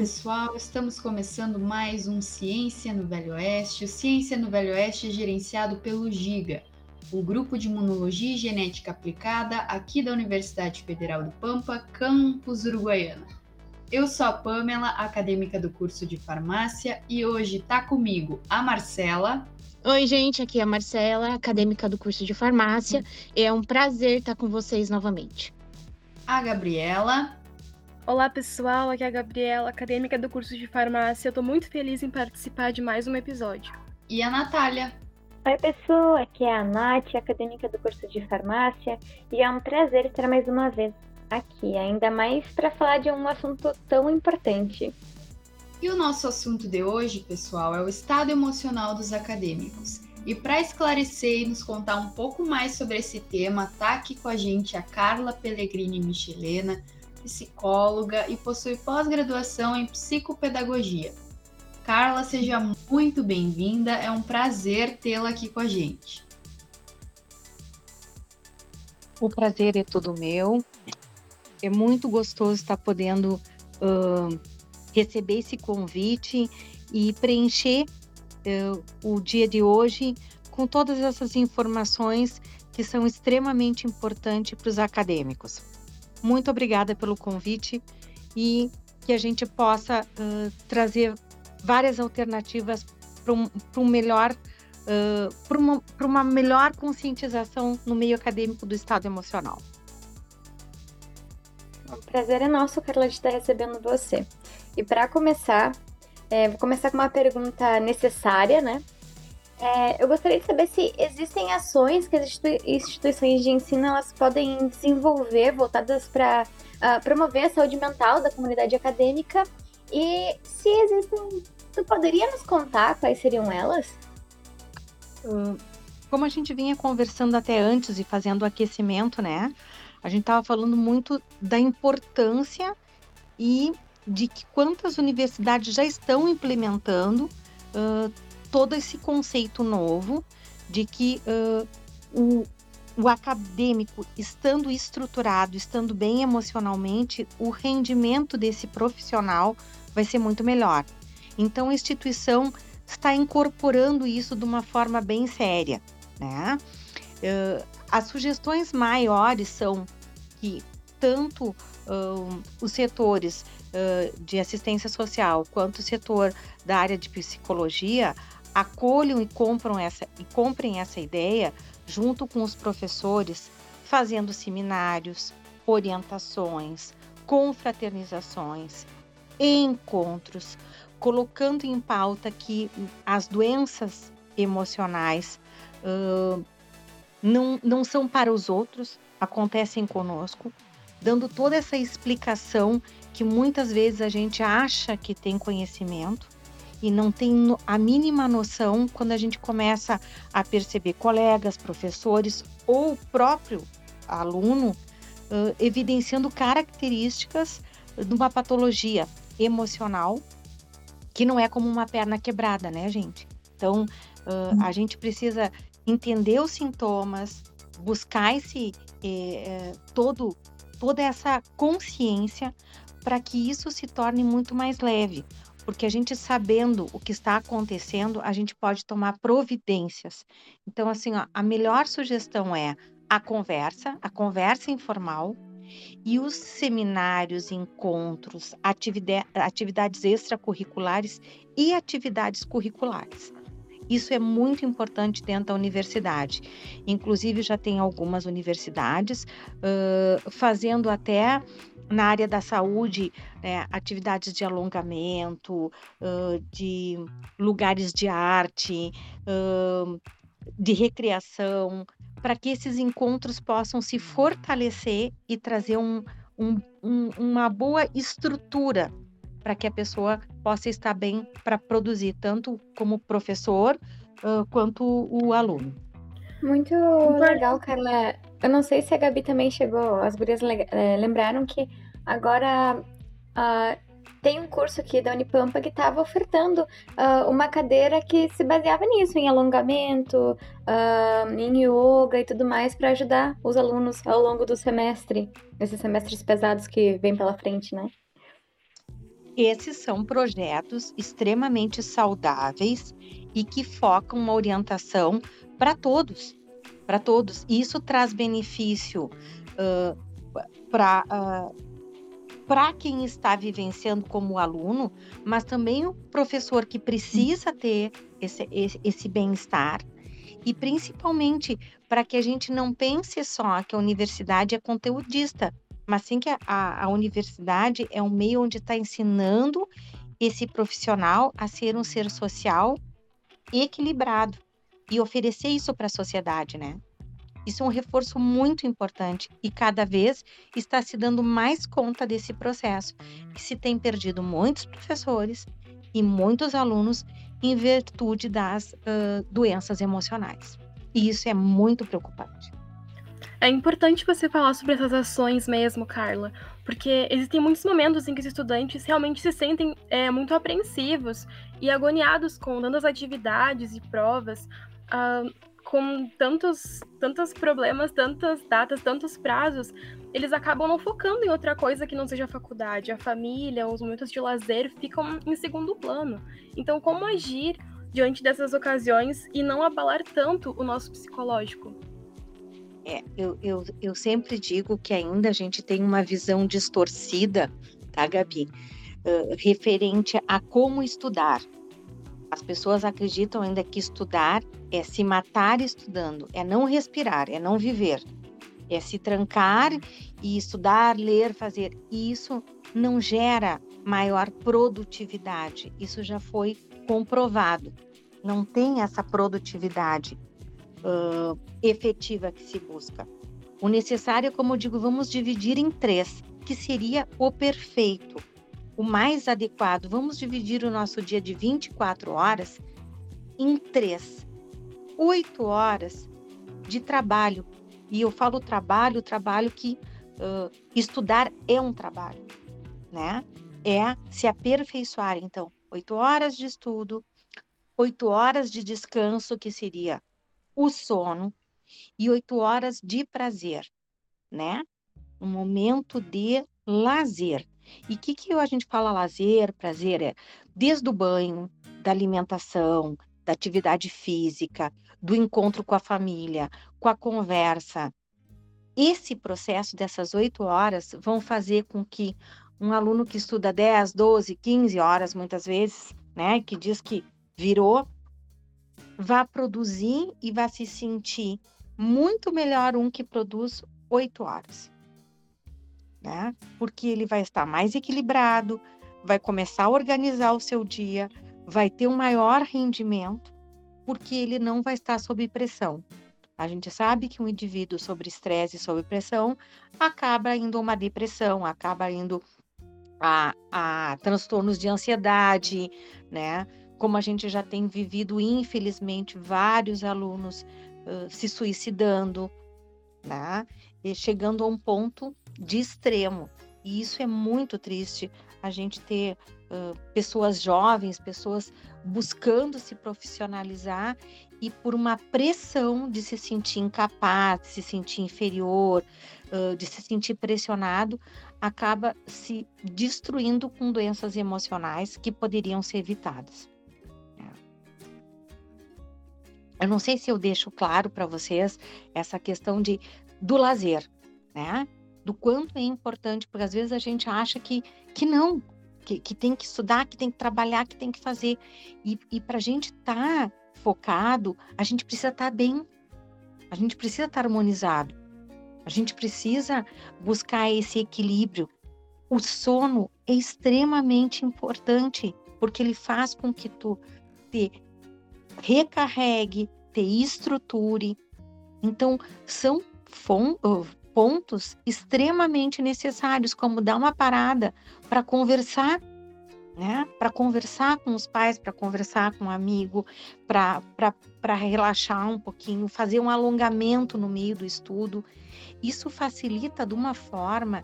Olá pessoal, estamos começando mais um Ciência no Velho Oeste. O Ciência no Velho Oeste é gerenciado pelo GIGA, o Grupo de Imunologia e Genética Aplicada aqui da Universidade Federal do Pampa, campus Uruguaiana. Eu sou a Pamela, acadêmica do curso de farmácia, e hoje está comigo a Marcela. Oi, gente, aqui é a Marcela, acadêmica do curso de farmácia. É um prazer estar com vocês novamente. A Gabriela. Olá, pessoal. Aqui é a Gabriela, acadêmica do curso de farmácia. Eu tô muito feliz em participar de mais um episódio. E a Natália. Oi, pessoal. Aqui é a Nath, acadêmica do curso de farmácia. E é um prazer estar mais uma vez aqui, ainda mais para falar de um assunto tão importante. E o nosso assunto de hoje, pessoal, é o estado emocional dos acadêmicos. E para esclarecer e nos contar um pouco mais sobre esse tema, tá aqui com a gente a Carla Pellegrini Michelena, psicóloga e possui pós-graduação em psicopedagogia. Carla, seja muito bem-vinda, é um prazer tê-la aqui com a gente. O prazer é todo meu. É muito gostoso estar podendo uh, receber esse convite e preencher uh, o dia de hoje com todas essas informações que são extremamente importantes para os acadêmicos. Muito obrigada pelo convite e que a gente possa uh, trazer várias alternativas para um, um, melhor uh, para uma, uma melhor conscientização no meio acadêmico do estado emocional. O prazer é nosso, Carla, de estar recebendo você. E para começar, é, vou começar com uma pergunta necessária, né? É, eu gostaria de saber se existem ações que as instituições de ensino elas podem desenvolver voltadas para uh, ah, promover a saúde mental da comunidade acadêmica e se existem, tu poderia nos contar quais seriam elas? Como a gente vinha conversando até antes e fazendo aquecimento, né? A gente estava falando muito da importância e de que quantas universidades já estão implementando uh, todo esse conceito novo de que uh, o, o acadêmico, estando estruturado, estando bem emocionalmente, o rendimento desse profissional vai ser muito melhor. Então, a instituição está incorporando isso de uma forma bem séria. Né? Uh, as sugestões maiores são que tanto uh, os setores uh, de assistência social quanto o setor da área de psicologia acolham e compram essa e comprem essa ideia junto com os professores, fazendo seminários, orientações, confraternizações, encontros, colocando em pauta que as doenças emocionais uh, não, não são para os outros, acontecem conosco, dando toda essa explicação que muitas vezes a gente acha que tem conhecimento e não tem a mínima noção quando a gente começa a perceber colegas, professores ou próprio aluno uh, evidenciando características de uma patologia emocional que não é como uma perna quebrada, né, gente? Então, uh, a gente precisa entender os sintomas, buscar esse eh, todo toda essa consciência para que isso se torne muito mais leve porque a gente sabendo o que está acontecendo, a gente pode tomar providências. Então, assim, ó, a melhor sugestão é a conversa, a conversa informal e os seminários, encontros, atividade, atividades extracurriculares e atividades curriculares. Isso é muito importante dentro da universidade. Inclusive, já tem algumas universidades uh, fazendo até na área da saúde, né, atividades de alongamento, uh, de lugares de arte, uh, de recreação, para que esses encontros possam se fortalecer e trazer um, um, um, uma boa estrutura para que a pessoa possa estar bem para produzir, tanto como professor uh, quanto o aluno. Muito legal, Carla. Eu não sei se a Gabi também chegou, as gurias é, lembraram que agora uh, tem um curso aqui da Unipampa que estava ofertando uh, uma cadeira que se baseava nisso, em alongamento, uh, em yoga e tudo mais, para ajudar os alunos ao longo do semestre, esses semestres pesados que vem pela frente, né? esses são projetos extremamente saudáveis e que focam uma orientação para todos, para todos. E isso traz benefício uh, para uh, para quem está vivenciando como aluno, mas também o professor que precisa ter esse, esse, esse bem-estar e principalmente para que a gente não pense só que a universidade é conteudista, mas sim que a, a, a universidade é um meio onde está ensinando esse profissional a ser um ser social equilibrado e oferecer isso para a sociedade, né? Isso é um reforço muito importante e cada vez está se dando mais conta desse processo, que se tem perdido muitos professores e muitos alunos em virtude das uh, doenças emocionais. E isso é muito preocupante. É importante você falar sobre essas ações mesmo, Carla, porque existem muitos momentos em que os estudantes realmente se sentem é, muito apreensivos e agoniados com tantas atividades e provas, uh, com tantos, tantos problemas, tantas datas, tantos prazos, eles acabam não focando em outra coisa que não seja a faculdade. A família, os momentos de lazer ficam em segundo plano. Então, como agir diante dessas ocasiões e não abalar tanto o nosso psicológico? É, eu, eu, eu sempre digo que ainda a gente tem uma visão distorcida, tá, Gabi? Uh, referente a como estudar. As pessoas acreditam ainda que estudar é se matar estudando, é não respirar, é não viver, é se trancar e estudar, ler, fazer. E isso não gera maior produtividade. Isso já foi comprovado. Não tem essa produtividade uh, efetiva que se busca. O necessário, como eu digo, vamos dividir em três, que seria o perfeito, o mais adequado. Vamos dividir o nosso dia de 24 horas em três. Oito horas de trabalho. E eu falo trabalho, trabalho que uh, estudar é um trabalho, né? É se aperfeiçoar. Então, oito horas de estudo, oito horas de descanso, que seria o sono e oito horas de prazer, né? Um momento de lazer. E o que, que a gente fala lazer, prazer? É desde o banho, da alimentação, da atividade física, do encontro com a família, com a conversa. Esse processo dessas oito horas vão fazer com que um aluno que estuda 10, 12, 15 horas, muitas vezes, né, que diz que virou vá produzir e vá se sentir muito melhor um que produz oito horas. Né? Porque ele vai estar mais equilibrado, vai começar a organizar o seu dia, vai ter um maior rendimento, porque ele não vai estar sob pressão. A gente sabe que um indivíduo sob estresse e sob pressão acaba indo a uma depressão, acaba indo a, a transtornos de ansiedade, né? como a gente já tem vivido, infelizmente, vários alunos uh, se suicidando, né? E chegando a um ponto de extremo. E isso é muito triste, a gente ter uh, pessoas jovens, pessoas buscando se profissionalizar e por uma pressão de se sentir incapaz, de se sentir inferior, uh, de se sentir pressionado, acaba se destruindo com doenças emocionais que poderiam ser evitadas. Eu não sei se eu deixo claro para vocês essa questão de do lazer, né? Do quanto é importante, porque às vezes a gente acha que, que não, que, que tem que estudar, que tem que trabalhar, que tem que fazer. E, e para a gente estar tá focado, a gente precisa estar tá bem, a gente precisa estar tá harmonizado, a gente precisa buscar esse equilíbrio. O sono é extremamente importante, porque ele faz com que tu te recarregue, te estruture. Então, são pontos extremamente necessários, como dar uma parada para conversar, né? Para conversar com os pais, para conversar com um amigo, para relaxar um pouquinho, fazer um alongamento no meio do estudo. Isso facilita de uma forma.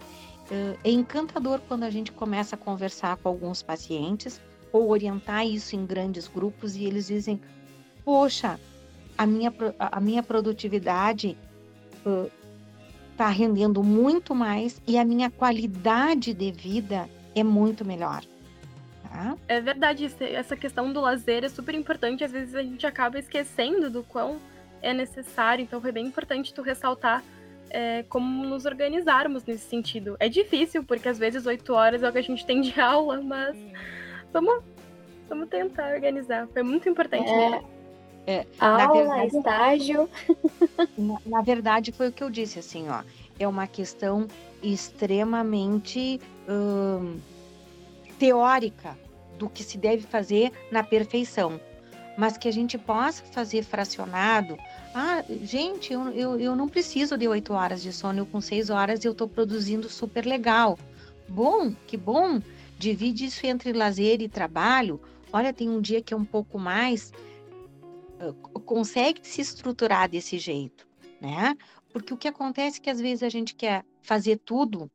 É encantador quando a gente começa a conversar com alguns pacientes ou orientar isso em grandes grupos e eles dizem: poxa, a minha, a minha produtividade está rendendo muito mais e a minha qualidade de vida é muito melhor. Né? É verdade, essa questão do lazer é super importante. Às vezes a gente acaba esquecendo do quão é necessário. Então foi bem importante tu ressaltar é, como nos organizarmos nesse sentido. É difícil, porque às vezes oito horas é o que a gente tem de aula, mas vamos, vamos tentar organizar. Foi muito importante. É, é, aula, verdade, estágio. Na, na, verdade, foi o que eu disse, assim, ó. É uma questão extremamente hum, teórica do que se deve fazer na perfeição mas que a gente possa fazer fracionado. Ah, gente, eu, eu, eu não preciso de oito horas de sono, eu com seis horas eu estou produzindo super legal. Bom, que bom. Divide isso entre lazer e trabalho. Olha, tem um dia que é um pouco mais. Consegue se estruturar desse jeito, né? Porque o que acontece é que às vezes a gente quer fazer tudo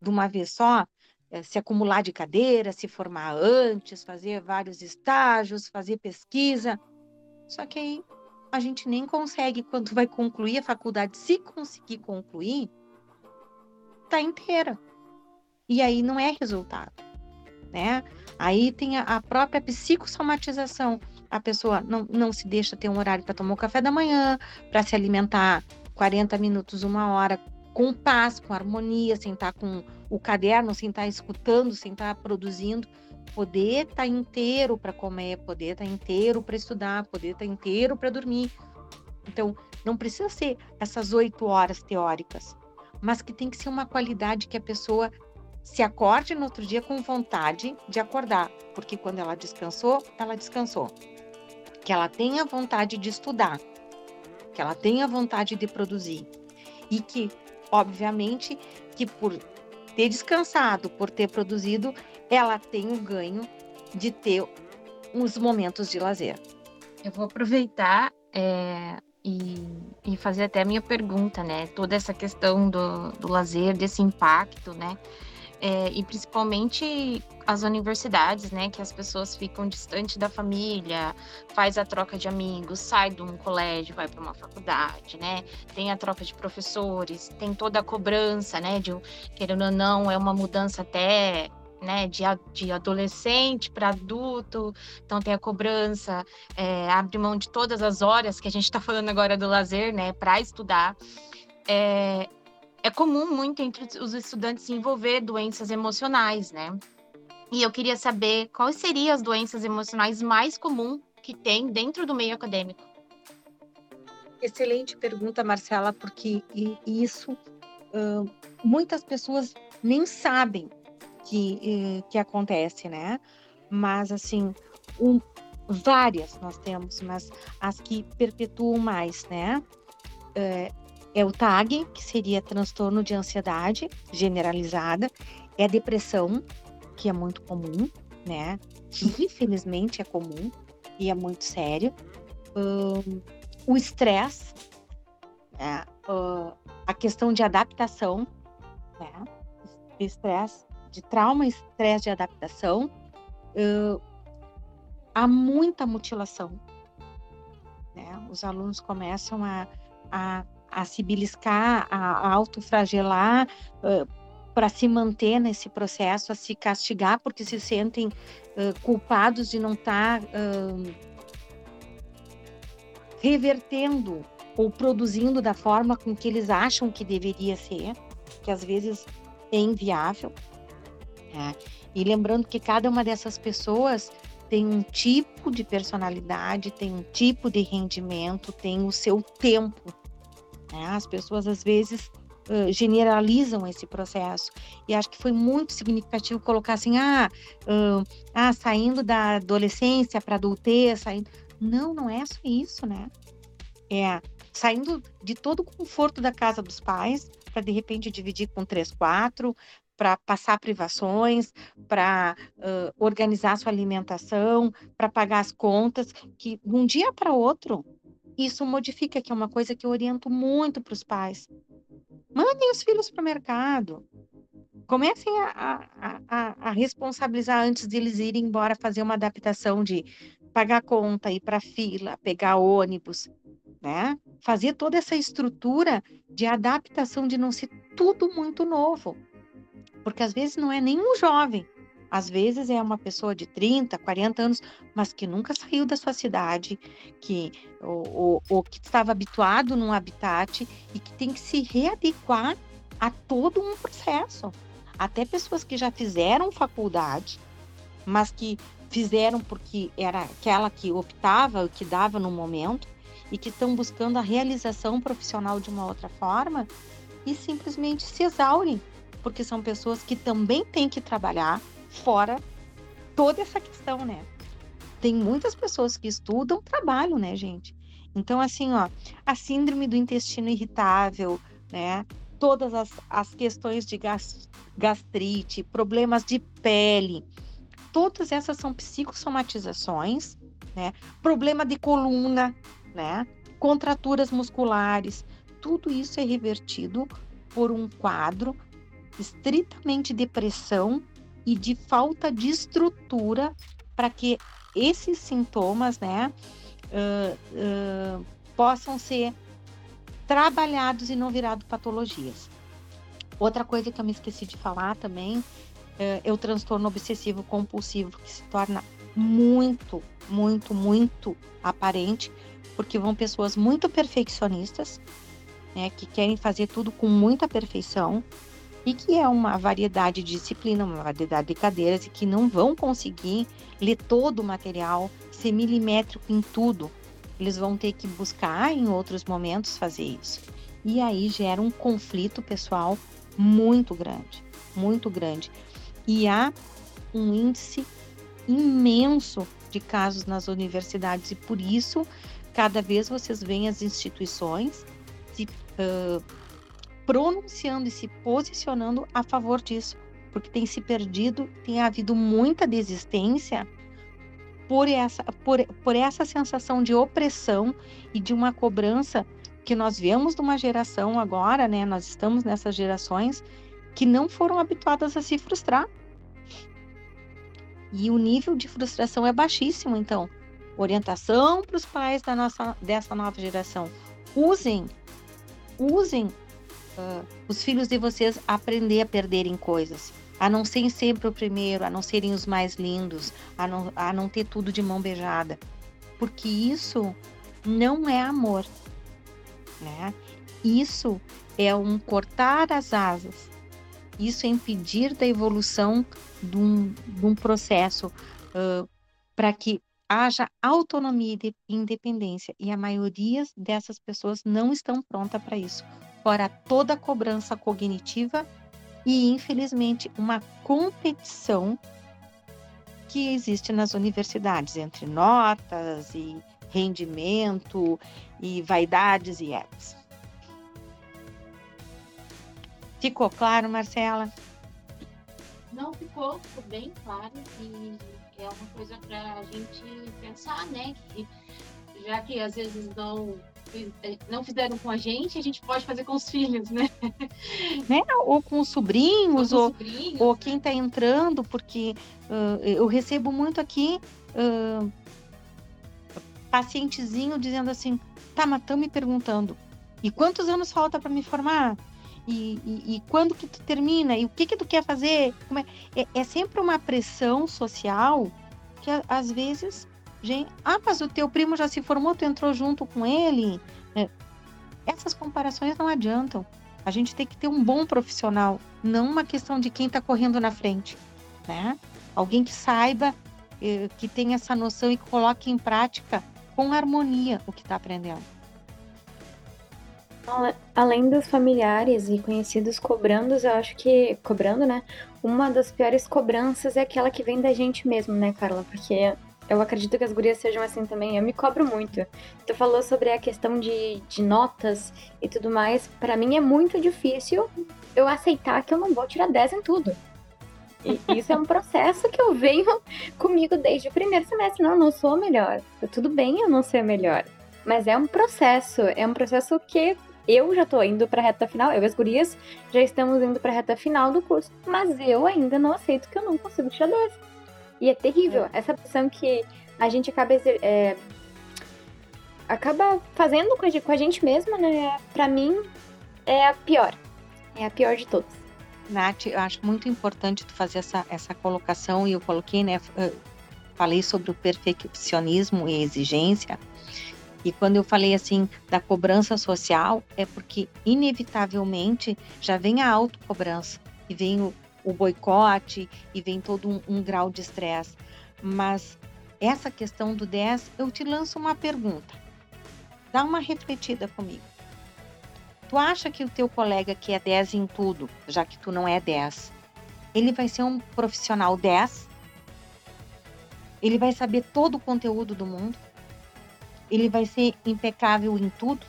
de uma vez só é, se acumular de cadeira, se formar antes, fazer vários estágios, fazer pesquisa. Só que aí a gente nem consegue, quando vai concluir a faculdade, se conseguir concluir, tá inteira. E aí não é resultado, né? Aí tem a própria psicossomatização. A pessoa não, não se deixa ter um horário para tomar o café da manhã, para se alimentar 40 minutos, uma hora, com paz, com harmonia, sem estar com o caderno, sem estar escutando, sem estar produzindo, poder estar inteiro para comer, poder estar inteiro para estudar, poder estar inteiro para dormir. Então, não precisa ser essas oito horas teóricas, mas que tem que ser uma qualidade que a pessoa se acorde no outro dia com vontade de acordar, porque quando ela descansou, ela descansou. Que ela tenha vontade de estudar, que ela tenha vontade de produzir e que, obviamente, que por ter descansado, por ter produzido, ela tem o ganho de ter uns momentos de lazer. Eu vou aproveitar é, e, e, fazer até a minha pergunta, né? Toda essa questão do, do lazer, desse impacto, né? É, e principalmente as universidades, né, que as pessoas ficam distante da família, faz a troca de amigos, sai de um colégio, vai para uma faculdade, né, tem a troca de professores, tem toda a cobrança, né, de querendo ou não, é uma mudança até né, de, de adolescente para adulto, então tem a cobrança, é, abre mão de todas as horas que a gente está falando agora do lazer, né, para estudar. É, é comum muito entre os estudantes envolver doenças emocionais, né? E eu queria saber quais seriam as doenças emocionais mais comuns que tem dentro do meio acadêmico. Excelente pergunta, Marcela, porque isso muitas pessoas nem sabem que, uh, que acontece, né? Mas, assim, um, várias nós temos, mas as que perpetuam mais, né? Uh, é o TAG, que seria transtorno de ansiedade generalizada, é a depressão, que é muito comum, né? Infelizmente é comum e é muito sério. Um, o estresse, né? uh, a questão de adaptação, né? Estresse de trauma, estresse de adaptação. Uh, há muita mutilação. Né? Os alunos começam a, a a se beliscar, a, autofragelar uh, para se manter nesse processo, a se castigar porque se sentem uh, culpados de não estar tá, uh, revertendo ou produzindo da forma com que eles acham que deveria ser, que às vezes é inviável. Né? E lembrando que cada uma dessas pessoas tem um tipo de personalidade, tem um tipo de rendimento, tem o seu tempo né? As pessoas às vezes uh, generalizam esse processo e acho que foi muito significativo colocar assim, ah, uh, ah saindo da adolescência para adultez, saindo. Não, não é só isso, né? É saindo de todo o conforto da casa dos pais para de repente dividir com três, quatro, para passar privações, para uh, organizar sua alimentação, para pagar as contas, que de um dia para outro isso modifica, que é uma coisa que eu oriento muito para os pais. Mandem os filhos para o mercado. Comecem a, a, a, a, responsabilizar antes de eles irem embora fazer uma adaptação de pagar conta, ir para fila, pegar ônibus, né? Fazer toda essa estrutura de adaptação de não ser tudo muito novo. Porque às vezes não é nem um jovem, Às vezes é uma pessoa de 30, 40 anos, mas que nunca saiu da sua cidade, que ou, ou, ou que estava habituado num habitat e que tem que se readequar a todo um processo. Até pessoas que já fizeram faculdade, mas que fizeram porque era aquela que optava, que dava no momento, e que estão buscando a realização profissional de uma outra forma e simplesmente se exaurem, porque são pessoas que também têm que trabalhar fora toda essa questão, né? Tem muitas pessoas que estudam, trabalham, né, gente? Então, assim, ó, a síndrome do intestino irritável, né? Todas as, as questões de gastrite, problemas de pele, todas essas são psicossomatizações, né? Problema de coluna, né? Contraturas musculares, tudo isso é revertido por um quadro estritamente de pressão e de falta de estrutura para que esses sintomas, né, uh, uh, possam ser trabalhados e não virado patologias. Outra coisa que eu me esqueci de falar também uh, é o transtorno obsessivo compulsivo que se torna muito, muito, muito aparente porque vão pessoas muito perfeccionistas, né, que querem fazer tudo com muita perfeição e que é uma variedade de disciplina, uma variedade de cadeiras e que não vão conseguir ler todo o material, ser milimétrico em tudo. Eles vão ter que buscar em outros momentos fazer isso. E aí gera um conflito pessoal muito grande, muito grande. E há um índice imenso de casos nas universidades e por isso cada vez vocês veem as instituições se uh, pronunciando e se posicionando a favor disso, porque tem se perdido, tem havido muita desistência por essa, por, por essa sensação de opressão e de uma cobrança que nós viemos de uma geração agora, né? Nós estamos nessas gerações que não foram habituadas a se frustrar. E o nível de frustração é baixíssimo, então orientação para os pais da nossa, dessa nova geração. Usem, usem uh, os filhos de vocês aprender a perderem coisas, a não serem sempre o primeiro, a não serem os mais lindos, a não, a não ter tudo de mão beijada, porque isso não é amor, né? Isso é um cortar as asas, isso é impedir da evolução de um, de um processo uh, para que haja autonomia e independência, e a maioria dessas pessoas não estão prontas para isso. Fora toda a cobrança cognitiva e, infelizmente, uma competição que existe nas universidades entre notas e rendimento e vaidades e egos. Ficou claro, Marcela? Não ficou, ficou bem claro e é uma coisa para a gente pensar, né? Que já que às vezes não não fizeram com a gente, a gente pode fazer com os filhos, né? né? Ou com os sobrinhos, ou, com sobrinhos, ou, quem está entrando, porque uh, eu recebo muito aqui uh, pacientezinho dizendo assim, tá, mas estão me perguntando, e quantos anos falta para me formar? E, e, e, quando que tu termina? E o que que tu quer fazer? É? É, é? sempre uma pressão social que às vezes, gente, ah, mas o teu primo já se formou, tu entrou junto com ele. É, essas comparações não adiantam. A gente tem que ter um bom profissional, não uma questão de quem está correndo na frente, né? Alguém que saiba, eh, que tenha essa noção e coloque em prática com harmonia o que está aprendendo. Além dos familiares e conhecidos cobrando, eu acho que. Cobrando, né? Uma das piores cobranças é aquela que vem da gente mesmo, né, Carla? Porque eu acredito que as gurias sejam assim também. Eu me cobro muito. Tu falou sobre a questão de, de notas e tudo mais. Para mim é muito difícil eu aceitar que eu não vou tirar 10 em tudo. E isso é um processo que eu venho comigo desde o primeiro semestre. Não, eu não sou a melhor. Tudo bem eu não ser a melhor. Mas é um processo. É um processo que eu já tô indo pra reta final, eu e as gurias já estamos indo pra reta final do curso, mas eu ainda não aceito que eu não consigo tirar 10. E é terrível, é. essa pressão que a gente acaba, é, acaba fazendo com a gente mesma, né? Pra mim, é a pior. É a pior de todas. Nath, eu acho muito importante tu fazer essa, essa colocação e eu coloquei, né? Falei sobre o perfeccionismo e exigência. E quando eu falei assim da cobrança social, é porque inevitavelmente já vem a autocobrança e vem o, o boicote e vem todo um, um grau de estresse. Mas essa questão do 10, eu te lanço uma pergunta. Dá uma refletida comigo. Tu acha que o teu colega que é 10 em tudo, já que tu não é 10, ele vai ser um profissional 10? Ele vai saber todo o conteúdo do mundo? Ele vai ser impecável em tudo?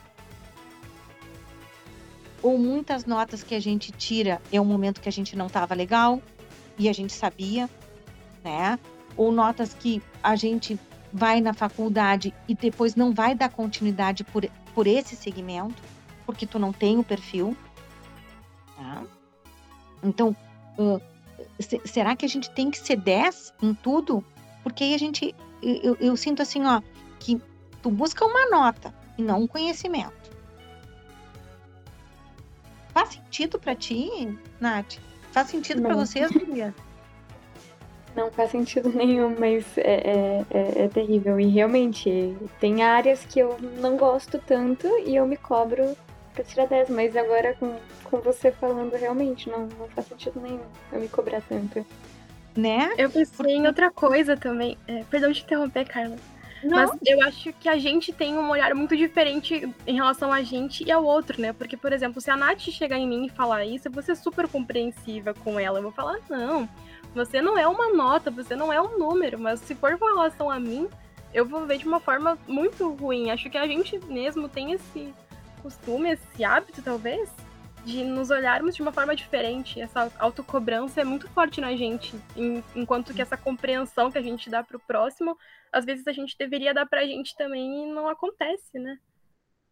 Ou muitas notas que a gente tira é um momento que a gente não estava legal e a gente sabia, né? Ou notas que a gente vai na faculdade e depois não vai dar continuidade por, por esse segmento porque tu não tem o perfil. Tá? Então, uh, será que a gente tem que ser 10 em tudo? Porque aí a gente, eu, eu sinto assim, ó, que tu busca uma nota e não um conhecimento. Faz sentido para ti, Nath? Faz sentido para vocês, Maria? Não faz sentido nenhum, mas é, é, é, é, terrível. E realmente, tem áreas que eu não gosto tanto e eu me cobro pra tirar 10, mas agora com, com você falando, realmente não, não faz sentido nenhum eu me cobrar tanto. Né? Eu pensei em outra coisa também. É, perdão de interromper, Carla. Não. Mas eu acho que a gente tem um olhar muito diferente em relação a gente e ao outro, né? Porque, por exemplo, se a Nath chegar em mim e falar isso, eu vou ser super compreensiva com ela. Eu vou falar, não, você não é uma nota, você não é um número, mas se for com relação a mim, eu vou ver de uma forma muito ruim. Acho que a gente mesmo tem esse costume, esse hábito, talvez, de nos olharmos de uma forma diferente. Essa autocobrança é muito forte na gente, enquanto que essa compreensão que a gente dá para o próximo, às vezes a gente deveria dar para a gente também e não acontece, né?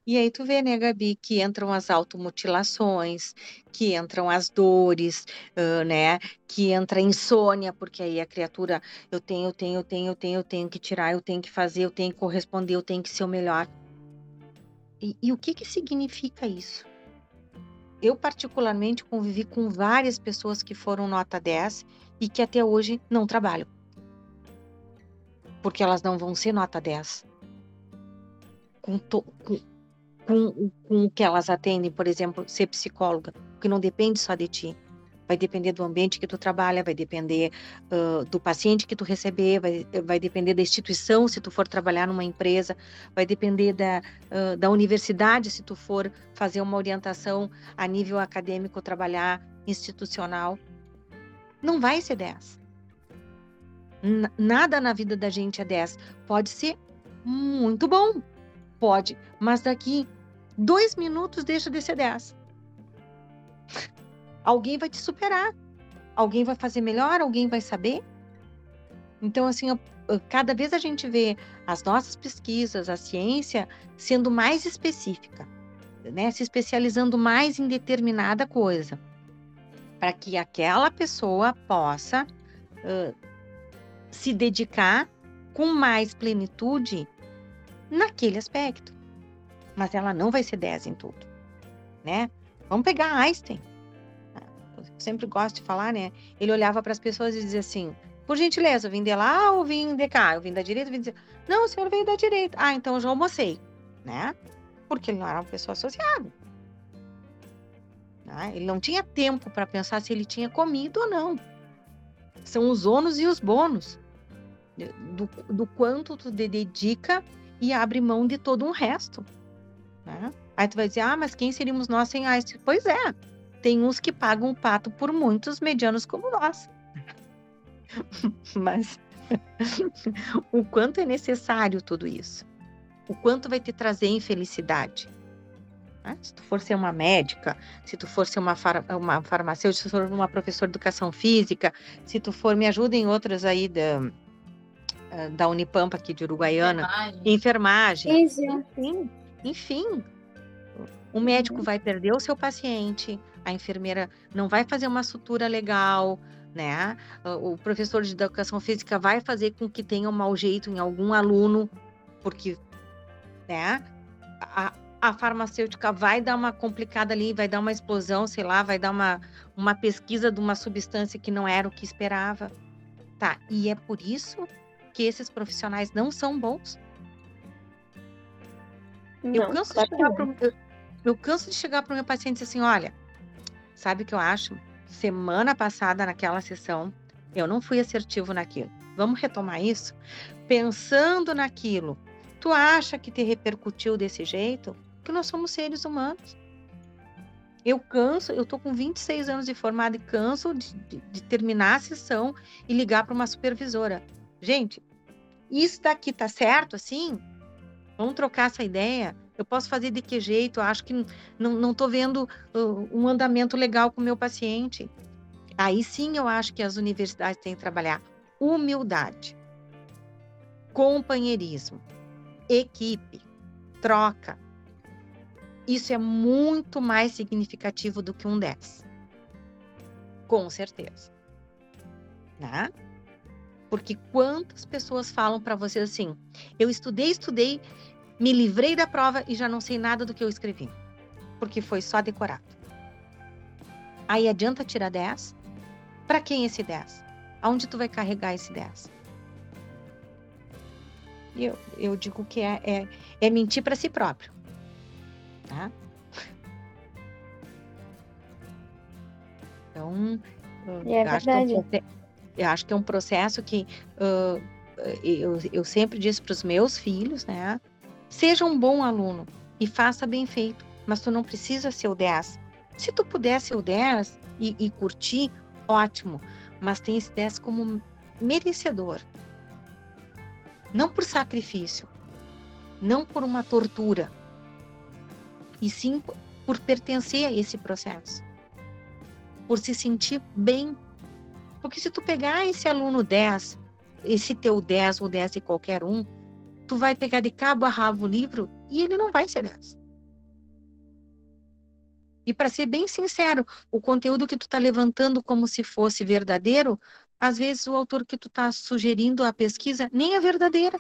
E aí tu vê, né, Gabi, que entram as automutilações, que entram as dores, uh, né, que entra a insônia, porque aí a criatura, eu tenho, eu tenho, eu tenho, eu tenho, eu tenho que tirar, eu tenho que fazer, eu tenho que corresponder, eu tenho que ser o melhor. E, e o que, que significa isso? Eu, particularmente, convivi com várias pessoas que foram nota 10 e que até hoje não trabalham. Porque elas não vão ser nota 10. Com, to, com, com, com o que elas atendem, por exemplo, ser psicóloga, que não depende só de ti vai depender do ambiente que tu trabalha, vai depender uh, do paciente que tu receber, vai, vai depender da instituição, se tu for trabalhar numa empresa, vai depender da, uh, da universidade, se tu for fazer uma orientação a nível acadêmico, trabalhar institucional. Não vai ser 10. N nada na vida da gente é 10. Pode ser muito bom, pode, mas daqui dois minutos deixa de ser 10 alguém vai te superar. Alguém vai fazer melhor, alguém vai saber. Então, assim, cada vez a gente vê as nossas pesquisas, a ciência, sendo mais específica, né? se especializando mais em determinada coisa, para que aquela pessoa possa uh, se dedicar com mais plenitude naquele aspecto. Mas ela não vai ser 10 em tudo, né? Vamos pegar Einstein sempre gosto de falar, né? Ele olhava para as pessoas e dizia assim: por gentileza, vim de lá ou vim de cá? Eu vim da direita, vim de... Não, o senhor veio da direita. Ah, então eu já almocei, né? Porque ele não era uma pessoa associada. Né? Ele não tinha tempo para pensar se ele tinha comido ou não. São os ônus e os bônus do, do quanto tu dedica e abre mão de todo um resto. Né? Aí tu vai dizer, ah, mas quem seríamos nós sem Einstein? Pois é, tem uns que pagam o pato por muitos medianos como nós. Mas o quanto é necessário tudo isso? O quanto vai te trazer infelicidade? Né? Se tu for ser uma médica, se tu for ser uma, far uma farmacêutica, se tu for uma professora de educação física, se tu for, me ajuda em outras aí da, ah, da Unipampa aqui de Uruguaiana, enfermagem, enfermagem. enfim, enfim, o médico uhum. vai perder o seu paciente, a enfermeira não vai fazer uma sutura legal, né? O professor de educação física vai fazer com que tenha um mau jeito em algum aluno, porque, né? A, a farmacêutica vai dar uma complicada ali, vai dar uma explosão, sei lá, vai dar uma, uma pesquisa de uma substância que não era o que esperava. Tá, e é por isso que esses profissionais não são bons? Não, eu, canso claro de chegar que pro, eu, eu canso de chegar para o meu paciente e dizer assim, olha, sabe o que eu acho? Semana passada, naquela sessão, eu não fui assertivo naquilo. Vamos retomar isso? Pensando naquilo, tu acha que te repercutiu desse jeito? Que nós somos seres humanos. Eu canso, eu tô com 26 anos de formada e canso de, de, de terminar a sessão e ligar para uma supervisora. Gente, isso daqui tá certo assim? Vamos trocar essa ideia? Eu posso fazer de que jeito? Acho que não estou vendo uh, um andamento legal com o meu paciente. Aí sim eu acho que as universidades têm que trabalhar humildade, companheirismo, equipe, troca. Isso é muito mais significativo do que um 10. Com certeza. Né? Porque quantas pessoas falam para você assim: eu estudei, estudei, me livrei da prova e já não sei nada do que eu escrevi, porque foi só decorado. Aí adianta tirar 10? Para quem esse 10? Aonde tu vai carregar esse 10? Eu, eu digo que é, é, é mentir para si próprio. Tá? Então, é eu, acho que é um, eu acho que é um processo que uh, eu, eu sempre disse para os meus filhos, né? Seja um bom aluno e faça bem feito, mas tu não precisa ser o 10. Se tu puder ser o 10 e, e curtir, ótimo, mas tem esse 10 como merecedor. Não por sacrifício, não por uma tortura, e sim por pertencer a esse processo, por se sentir bem. Porque se tu pegar esse aluno 10, esse teu 10 ou 10 de qualquer um, tu vai pegar de cabo a rabo o livro e ele não vai ser dessa. E para ser bem sincero, o conteúdo que tu está levantando como se fosse verdadeiro, às vezes o autor que tu está sugerindo a pesquisa nem é verdadeira.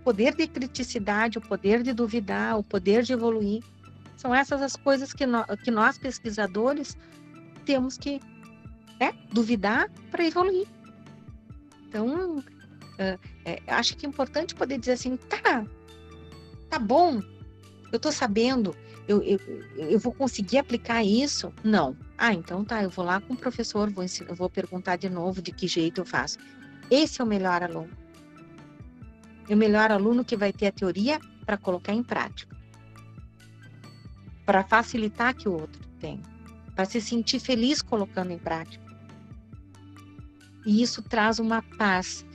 O poder de criticidade, o poder de duvidar, o poder de evoluir, são essas as coisas que, no, que nós pesquisadores temos que né, duvidar para evoluir. Então, Uh, é, acho que é importante poder dizer assim, tá, tá bom, eu tô sabendo, eu, eu, eu vou conseguir aplicar isso? Não. Ah, então tá, eu vou lá com o professor, vou, ensinar, vou perguntar de novo de que jeito eu faço. Esse é o melhor aluno. É o melhor aluno que vai ter a teoria para colocar em prática. Para facilitar que o outro tenha. Para se sentir feliz colocando em prática. E isso traz uma paz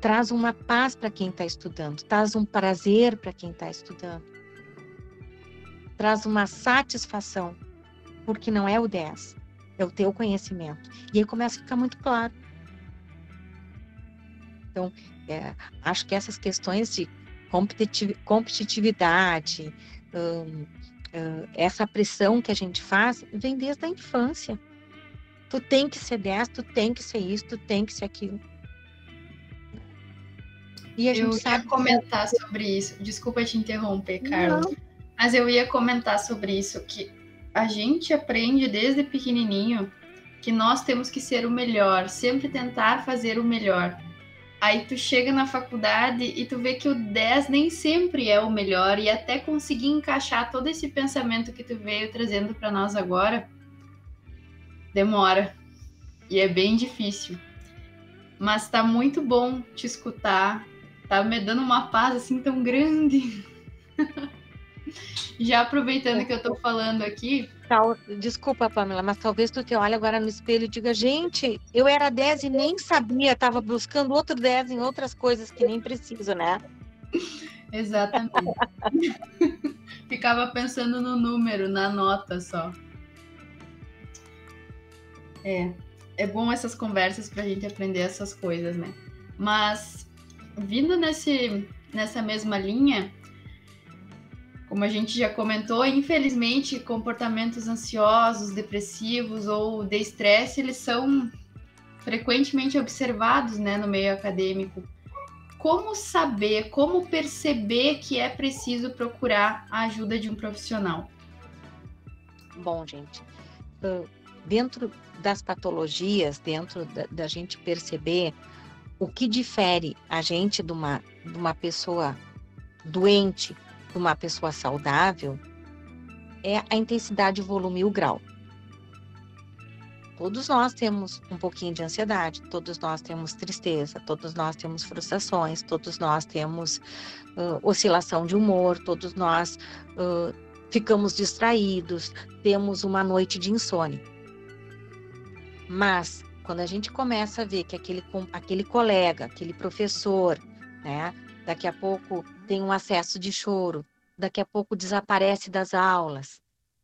traz uma paz para quem está estudando, traz um prazer para quem está estudando, traz uma satisfação, porque não é o 10, é o teu conhecimento. E aí começa a ficar muito claro. Então, é, acho que essas questões de competitividade, hum, hum, essa pressão que a gente faz, vem desde a infância. Tu tem que ser 10, tu tem que ser isso, tu tem que ser aquilo. E a gente eu sabe ia comentar que... sobre isso. Desculpa te interromper, Carla. Não. Mas eu ia comentar sobre isso que a gente aprende desde pequenininho que nós temos que ser o melhor, sempre tentar fazer o melhor. Aí tu chega na faculdade e tu vê que o 10 nem sempre é o melhor e até conseguir encaixar todo esse pensamento que tu veio trazendo para nós agora demora. E é bem difícil. Mas tá muito bom te escutar, Tá me dando uma paz assim tão grande. Já aproveitando que eu tô falando aqui. Desculpa, Pamela, mas talvez tu te olhe agora no espelho e diga, gente, eu era 10 e nem sabia, tava buscando outro 10 em outras coisas que nem preciso, né? Exatamente. Ficava pensando no número, na nota só. É, é bom essas conversas para a gente aprender essas coisas, né? Mas vindo nesse, nessa mesma linha, como a gente já comentou, infelizmente, comportamentos ansiosos, depressivos ou de estresse, eles são frequentemente observados né, no meio acadêmico. como saber, como perceber que é preciso procurar a ajuda de um profissional? Bom, gente, dentro das patologias, dentro da, da gente perceber o que difere a gente de uma, de uma pessoa doente de uma pessoa saudável, é a intensidade, o volume e o grau. Todos nós temos um pouquinho de ansiedade, todos nós temos tristeza, todos nós temos frustrações, todos nós temos uh, oscilação de humor, todos nós uh, ficamos distraídos, temos uma noite de insônia. Mas quando a gente começa a ver que aquele, aquele colega, aquele professor, né, daqui a pouco tem um acesso de choro, daqui a pouco desaparece das aulas,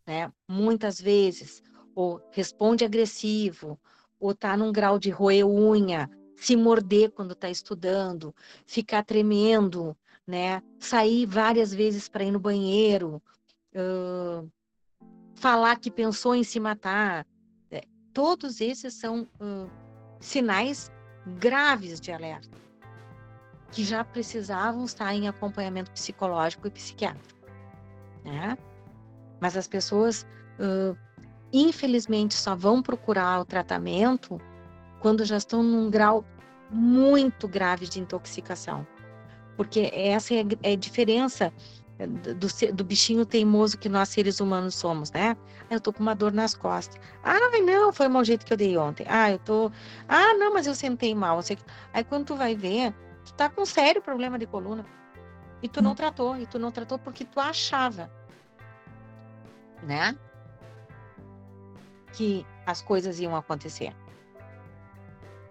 né, muitas vezes ou responde agressivo, ou está num grau de roer unha, se morder quando está estudando, ficar tremendo, né? Sair várias vezes para ir no banheiro, uh, falar que pensou em se matar. Todos esses são uh, sinais graves de alerta, que já precisavam estar em acompanhamento psicológico e psiquiátrico. Né? Mas as pessoas uh, infelizmente só vão procurar o tratamento quando já estão num grau muito grave de intoxicação. Porque essa é, é a diferença do, do, bichinho teimoso que nós seres humanos somos, né? Ah, eu tô com uma dor nas costas. Ah, não, foi o mau jeito que eu dei ontem. Ah, eu tô. Ah, não, mas eu sentei mal. Aí quando tu vai ver, tu tá com um sério problema de coluna. E tu não hum. tratou, e tu não tratou porque tu achava, né? que as coisas iam acontecer.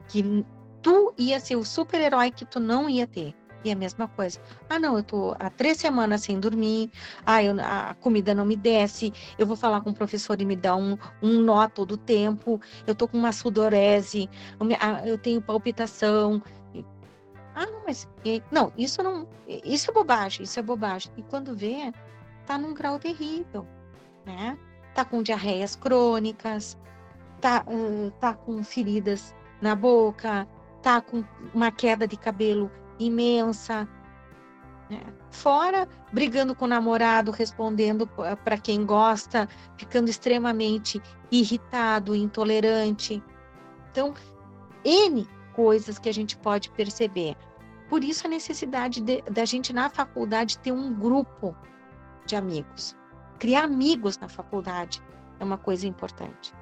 Que tu ia ser o super-herói que tu não ia ter. E a mesma coisa. Ah, não, eu tô há três semanas sem dormir. Ah, eu, a comida não me desce. Eu vou falar com o professor e me dá um, um nó todo o tempo. Eu tô com uma sudorese. Eu tenho palpitação. Ah, não, mas não, isso não, isso é bobagem, isso é bobagem. E quando vê, tá num grau terrível, né? tá com diarreias crônicas, tá, uh, tá com feridas na boca, tá com uma queda de cabelo imensa. Né? Fora brigando com o namorado, respondendo para quem gosta, ficando extremamente irritado, intolerante. Então, N coisas que a gente pode perceber. Por isso a necessidade da gente na faculdade ter um grupo de amigos criar amigos na faculdade é uma coisa importante.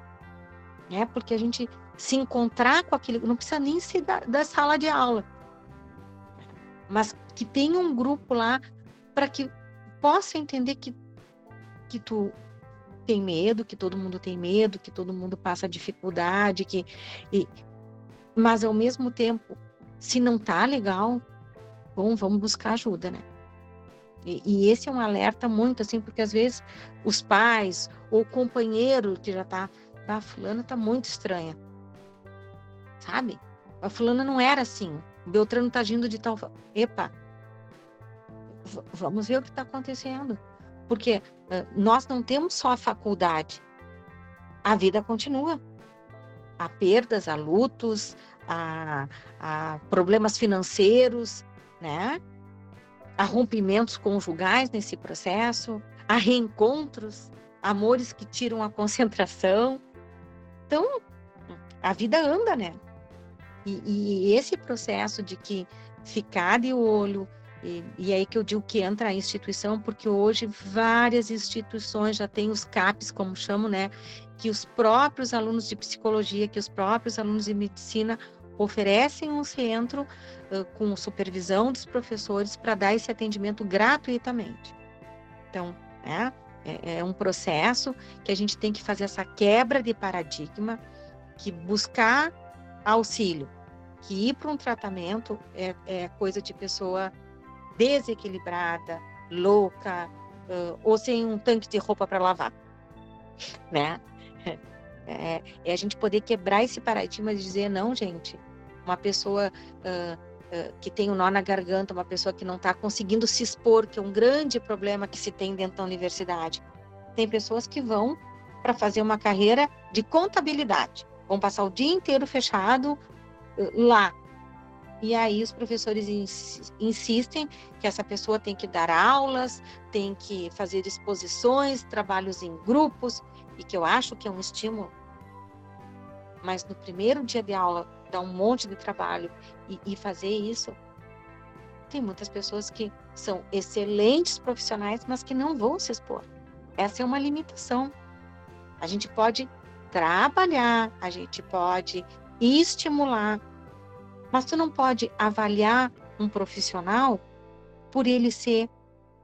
Né? Porque a gente se encontrar com aquele, não precisa nem ser da, da sala de aula, mas que tenha um grupo lá para que possa entender que, que tu tem medo, que todo mundo tem medo, que todo mundo passa dificuldade, que e, mas ao mesmo tempo, se não tá legal, bom, vamos buscar ajuda, né? E, e, esse é um alerta muito assim, porque às vezes os pais ou o companheiro que já tá, a fulana tá muito estranha. Sabe? A fulana não era assim. Beltrano tá agindo de tal, epa. Vamos ver o que está acontecendo. Porque uh, nós não temos só a faculdade. A vida continua. Há perdas, há lutos, há, há problemas financeiros, né? há rompimentos conjugais nesse processo, há reencontros, amores que tiram a concentração. Então, a vida anda, né? E, e esse processo de que ficar de olho, e, e aí que eu digo que entra a instituição, porque hoje várias instituições já têm os CAPs, como chamo, né? Que os próprios alunos de psicologia, que os próprios alunos de medicina oferecem um centro uh, com supervisão dos professores para dar esse atendimento gratuitamente. Então, né, é, é um processo que a gente tem que fazer essa quebra de paradigma, que buscar auxílio, que ir para um tratamento é, é, coisa de pessoa desequilibrada, louca, uh, ou sem um tanque de roupa para lavar, né? É, é, a gente poder quebrar esse paradigma de dizer, não, gente, uma pessoa uh, uh, que tem um nó na garganta, uma pessoa que não está conseguindo se expor, que é um grande problema que se tem dentro da universidade. Tem pessoas que vão para fazer uma carreira de contabilidade, vão passar o dia inteiro fechado uh, lá. E aí os professores insistem que essa pessoa tem que dar aulas, tem que fazer exposições, trabalhos em grupos, e que eu acho que é um estímulo. Mas no primeiro dia de aula, dar um monte de trabalho e, e fazer isso, tem muitas pessoas que são excelentes profissionais, mas que não vão se expor. Essa é uma limitação. A gente pode trabalhar, a gente pode estimular, mas tu não pode avaliar um profissional por ele ser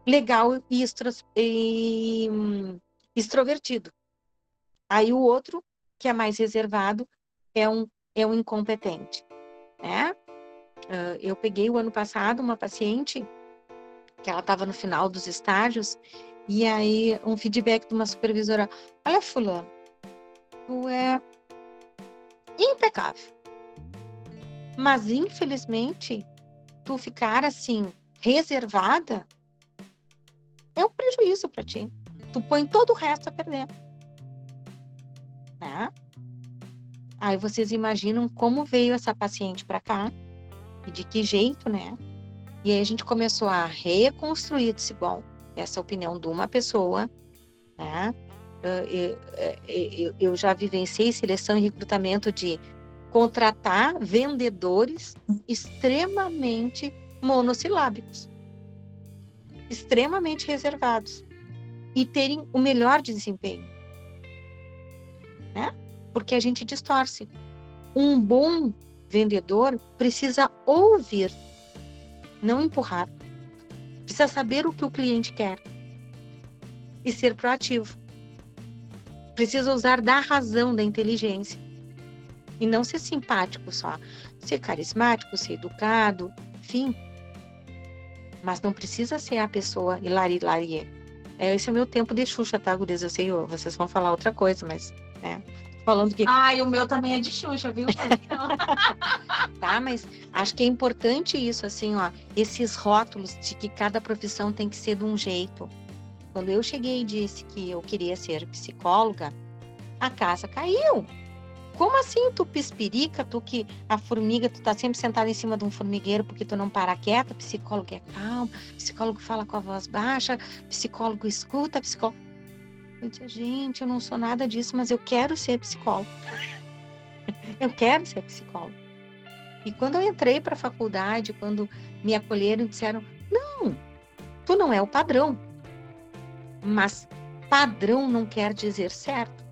legal e, extro, e hum, extrovertido. Aí o outro, que é mais reservado, é um, é um incompetente. Né? Uh, eu peguei o ano passado uma paciente que ela estava no final dos estágios e aí um feedback de uma supervisora, olha fulano, é impecável. Mas, infelizmente, tu ficar assim, reservada, é um prejuízo para ti. Tu põe todo o resto a perder. Né? Aí vocês imaginam como veio essa paciente para cá e de que jeito, né? E aí a gente começou a reconstruir esse bom, essa opinião de uma pessoa, né? Eu, eu, eu já vivenciei seleção e recrutamento de contratar vendedores extremamente monossilábicos, extremamente reservados e terem o melhor desempenho. Né? Porque a gente distorce. Um bom vendedor precisa ouvir, não empurrar. Precisa saber o que o cliente quer e ser proativo. Precisa usar da razão, da inteligência e não ser simpático só. Ser carismático, ser educado, enfim. Mas não precisa ser a pessoa hilari hilarie. É, esse é o meu tempo de Xuxa, tá, gurias? Eu sei, vocês vão falar outra coisa, mas, né? Falando que... Ai, o meu também é de Xuxa, viu? tá, mas acho que é importante isso, assim, ó. Esses rótulos de que cada profissão tem que ser de um jeito. Quando eu cheguei e disse que eu queria ser psicóloga, a casa caiu. Como assim tu pispirica, tu que a formiga, tu tá sempre sentada em cima de um formigueiro porque tu não para quieta, psicólogo é calmo, psicólogo fala com a voz baixa, psicólogo escuta, psicólogo... Eu disse, gente, eu não sou nada disso, mas eu quero ser psicólogo. eu quero ser psicólogo. E quando eu entrei para a faculdade, quando me acolheram, disseram, não, tu não é o padrão. Mas padrão não quer dizer certo.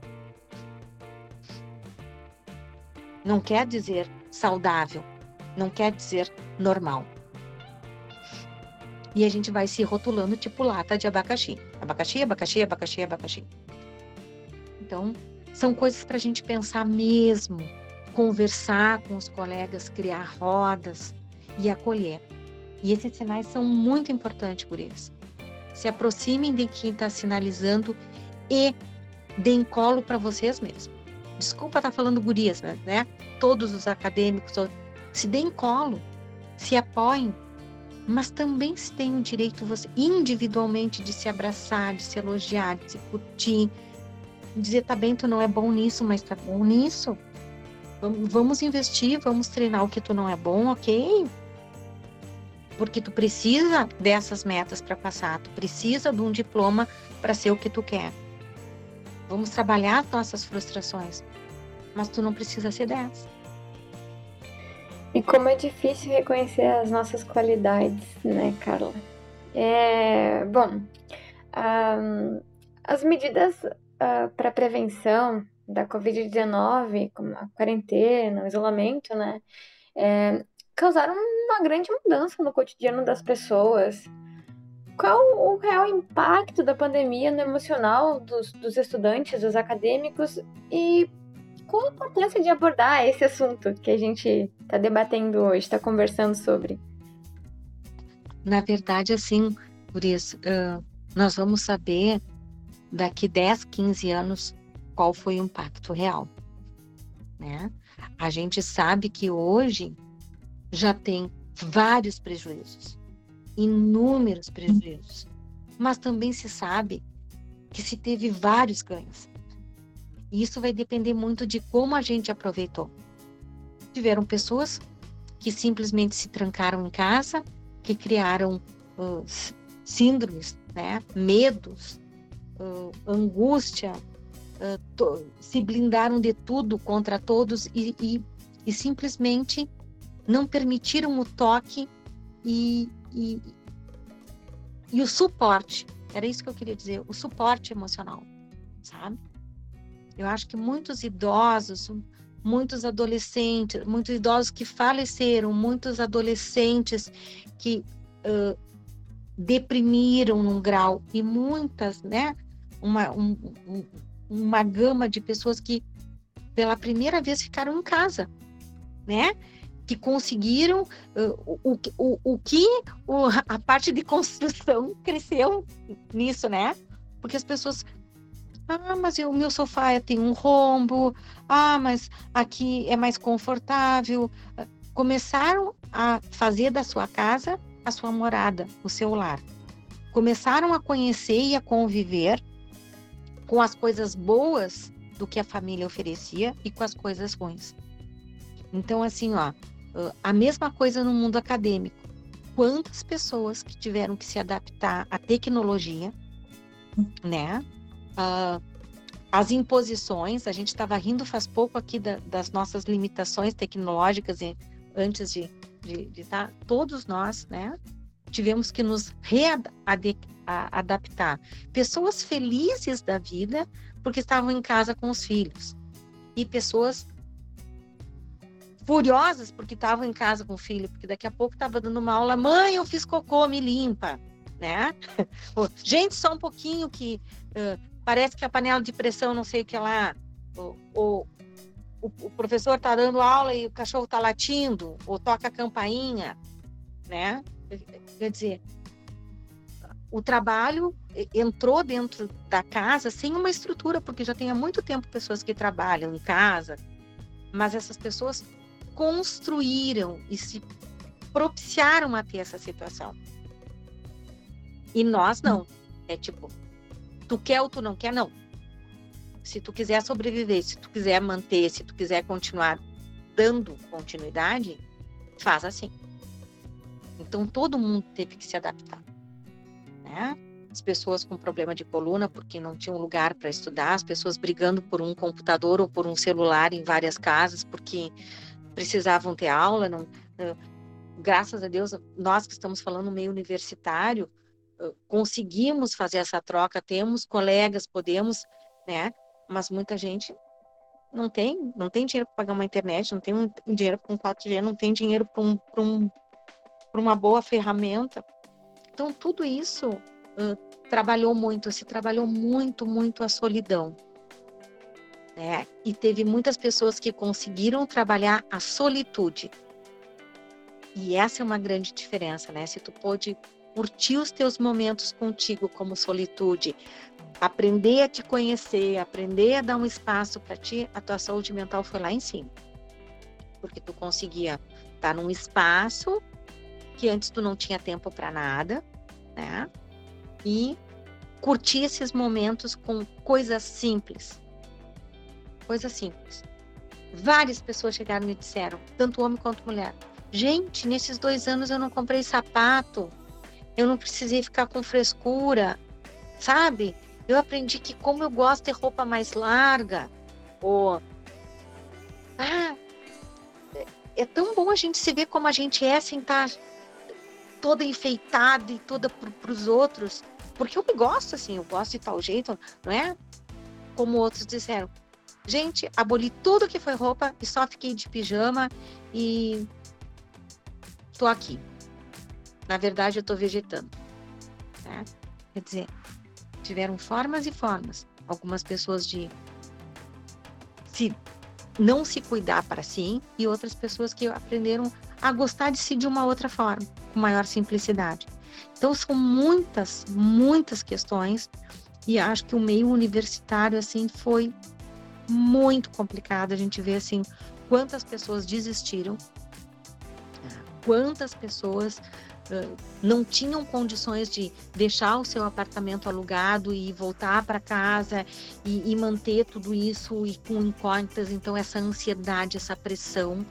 não quer dizer saudável, não quer dizer normal. E a gente vai se rotulando tipo lata de abacaxi. Abacaxi, abacaxi, abacaxi, abacaxi. Então, são coisas para a gente pensar mesmo, conversar com os colegas, criar rodas e acolher. E esses sinais são muito importantes por eles. Se aproximem de quem está sinalizando e deem colo para vocês mesmos desculpa estar tá falando gurias, né? Todos os acadêmicos se deem colo, se apoiem, mas também se tem o direito você individualmente de se abraçar, de se elogiar, de se curtir, dizer tá bem, tu não é bom nisso, mas tá bom nisso. Vamos investir, vamos treinar o que tu não é bom, ok? Porque tu precisa dessas metas para passar, tu precisa de um diploma para ser o que tu quer. Vamos trabalhar as nossas frustrações. Mas tu não precisa ser dessa. E como é difícil reconhecer as nossas qualidades, né, Carla? É, bom, um, as medidas uh, para prevenção da Covid-19, como a quarentena, o isolamento, né, é, causaram uma grande mudança no cotidiano das pessoas qual o real impacto da pandemia no emocional dos, dos estudantes, dos acadêmicos e qual a importância de abordar esse assunto que a gente está debatendo hoje, está conversando sobre? Na verdade, assim, por isso, uh, nós vamos saber daqui 10, 15 anos qual foi o impacto real. Né? A gente sabe que hoje já tem vários prejuízos inúmeros prejuízos, mas também se sabe que se teve vários ganhos. E isso vai depender muito de como a gente aproveitou. Tiveram pessoas que simplesmente se trancaram em casa, que criaram uh, síndromes, né, medos, uh, angústia, uh, se blindaram de tudo contra todos e, e, e, simplesmente não permitiram o toque e, e, e o suporte. Era isso que eu queria dizer, o suporte emocional, sabe? Eu acho que muitos idosos, muitos adolescentes, muitos idosos que faleceram, muitos adolescentes que uh, deprimiram num grau e muitas, né, uma, um, um, uma gama de pessoas que pela primeira vez ficaram em casa, né? Que conseguiram uh, o, o, o que o, a parte de construção cresceu nisso, né? Porque as pessoas ah, mas o meu sofá tem um rombo. Ah, mas aqui é mais confortável. Começaram a fazer da sua casa a sua morada, o seu lar. Começaram a conhecer e a conviver com as coisas boas do que a família oferecia e com as coisas ruins. Então, assim, ó, a mesma coisa no mundo acadêmico. Quantas pessoas que tiveram que se adaptar à tecnologia, né? Uh, as imposições, a gente estava rindo faz pouco aqui da, das nossas limitações tecnológicas e, antes de, de tá, todos nós, né? Tivemos que nos readaptar. Pessoas felizes da vida porque estavam em casa com os filhos. E pessoas furiosas porque estavam em casa com o filho, porque daqui a pouco estava dando uma aula, mãe, eu fiz cocô, me limpa, né? Gente, só um pouquinho que uh, parece que a panela de pressão, não sei o que lá, o, o, o professor está dando aula e o cachorro está latindo, ou toca a campainha, né? Quer dizer, o trabalho entrou dentro da casa sem uma estrutura, porque já tem há muito tempo pessoas que trabalham em casa, mas essas pessoas construíram e se propiciaram a ter essa situação. E nós não. É tipo, tu quer ou tu não quer, não. Se tu quiser sobreviver, se tu quiser manter, se tu quiser continuar dando continuidade, faz assim. Então todo mundo teve que se adaptar, né? As pessoas com problema de coluna porque não tinham lugar para estudar, as pessoas brigando por um computador ou por um celular em várias casas porque precisavam ter aula, não, graças a Deus, nós que estamos falando no meio universitário, conseguimos fazer essa troca, temos colegas, podemos, né? Mas muita gente não tem, não tem dinheiro para pagar uma internet, não tem um dinheiro para um 4G, não tem dinheiro para um, um, uma boa ferramenta. Então, tudo isso uh, trabalhou muito, se trabalhou muito, muito a solidão. Né? E teve muitas pessoas que conseguiram trabalhar a solitude. E essa é uma grande diferença, né? Se tu pôde curtir os teus momentos contigo como solitude, aprender a te conhecer, aprender a dar um espaço para ti, a tua saúde mental foi lá em cima. Porque tu conseguia estar num espaço que antes tu não tinha tempo para nada, né? E curtir esses momentos com coisas simples. Coisas simples. Várias pessoas chegaram e me disseram, tanto homem quanto mulher, gente, nesses dois anos eu não comprei sapato, eu não precisei ficar com frescura, sabe? Eu aprendi que como eu gosto de roupa mais larga, ou ah, é, é tão bom a gente se ver como a gente é sem estar toda enfeitada e toda para os outros, porque eu gosto assim, eu gosto de tal jeito, não é? Como outros disseram. Gente, aboli tudo que foi roupa e só fiquei de pijama e tô aqui. Na verdade, eu estou vegetando. Né? Quer dizer, tiveram formas e formas. Algumas pessoas de se não se cuidar para si e outras pessoas que aprenderam a gostar de si de uma outra forma, com maior simplicidade. Então são muitas, muitas questões e acho que o meio universitário assim foi muito complicado. A gente vê assim quantas pessoas desistiram, quantas pessoas não tinham condições de deixar o seu apartamento alugado e voltar para casa e, e, manter tudo isso e com incógnitas, então essa ansiedade, essa pressão,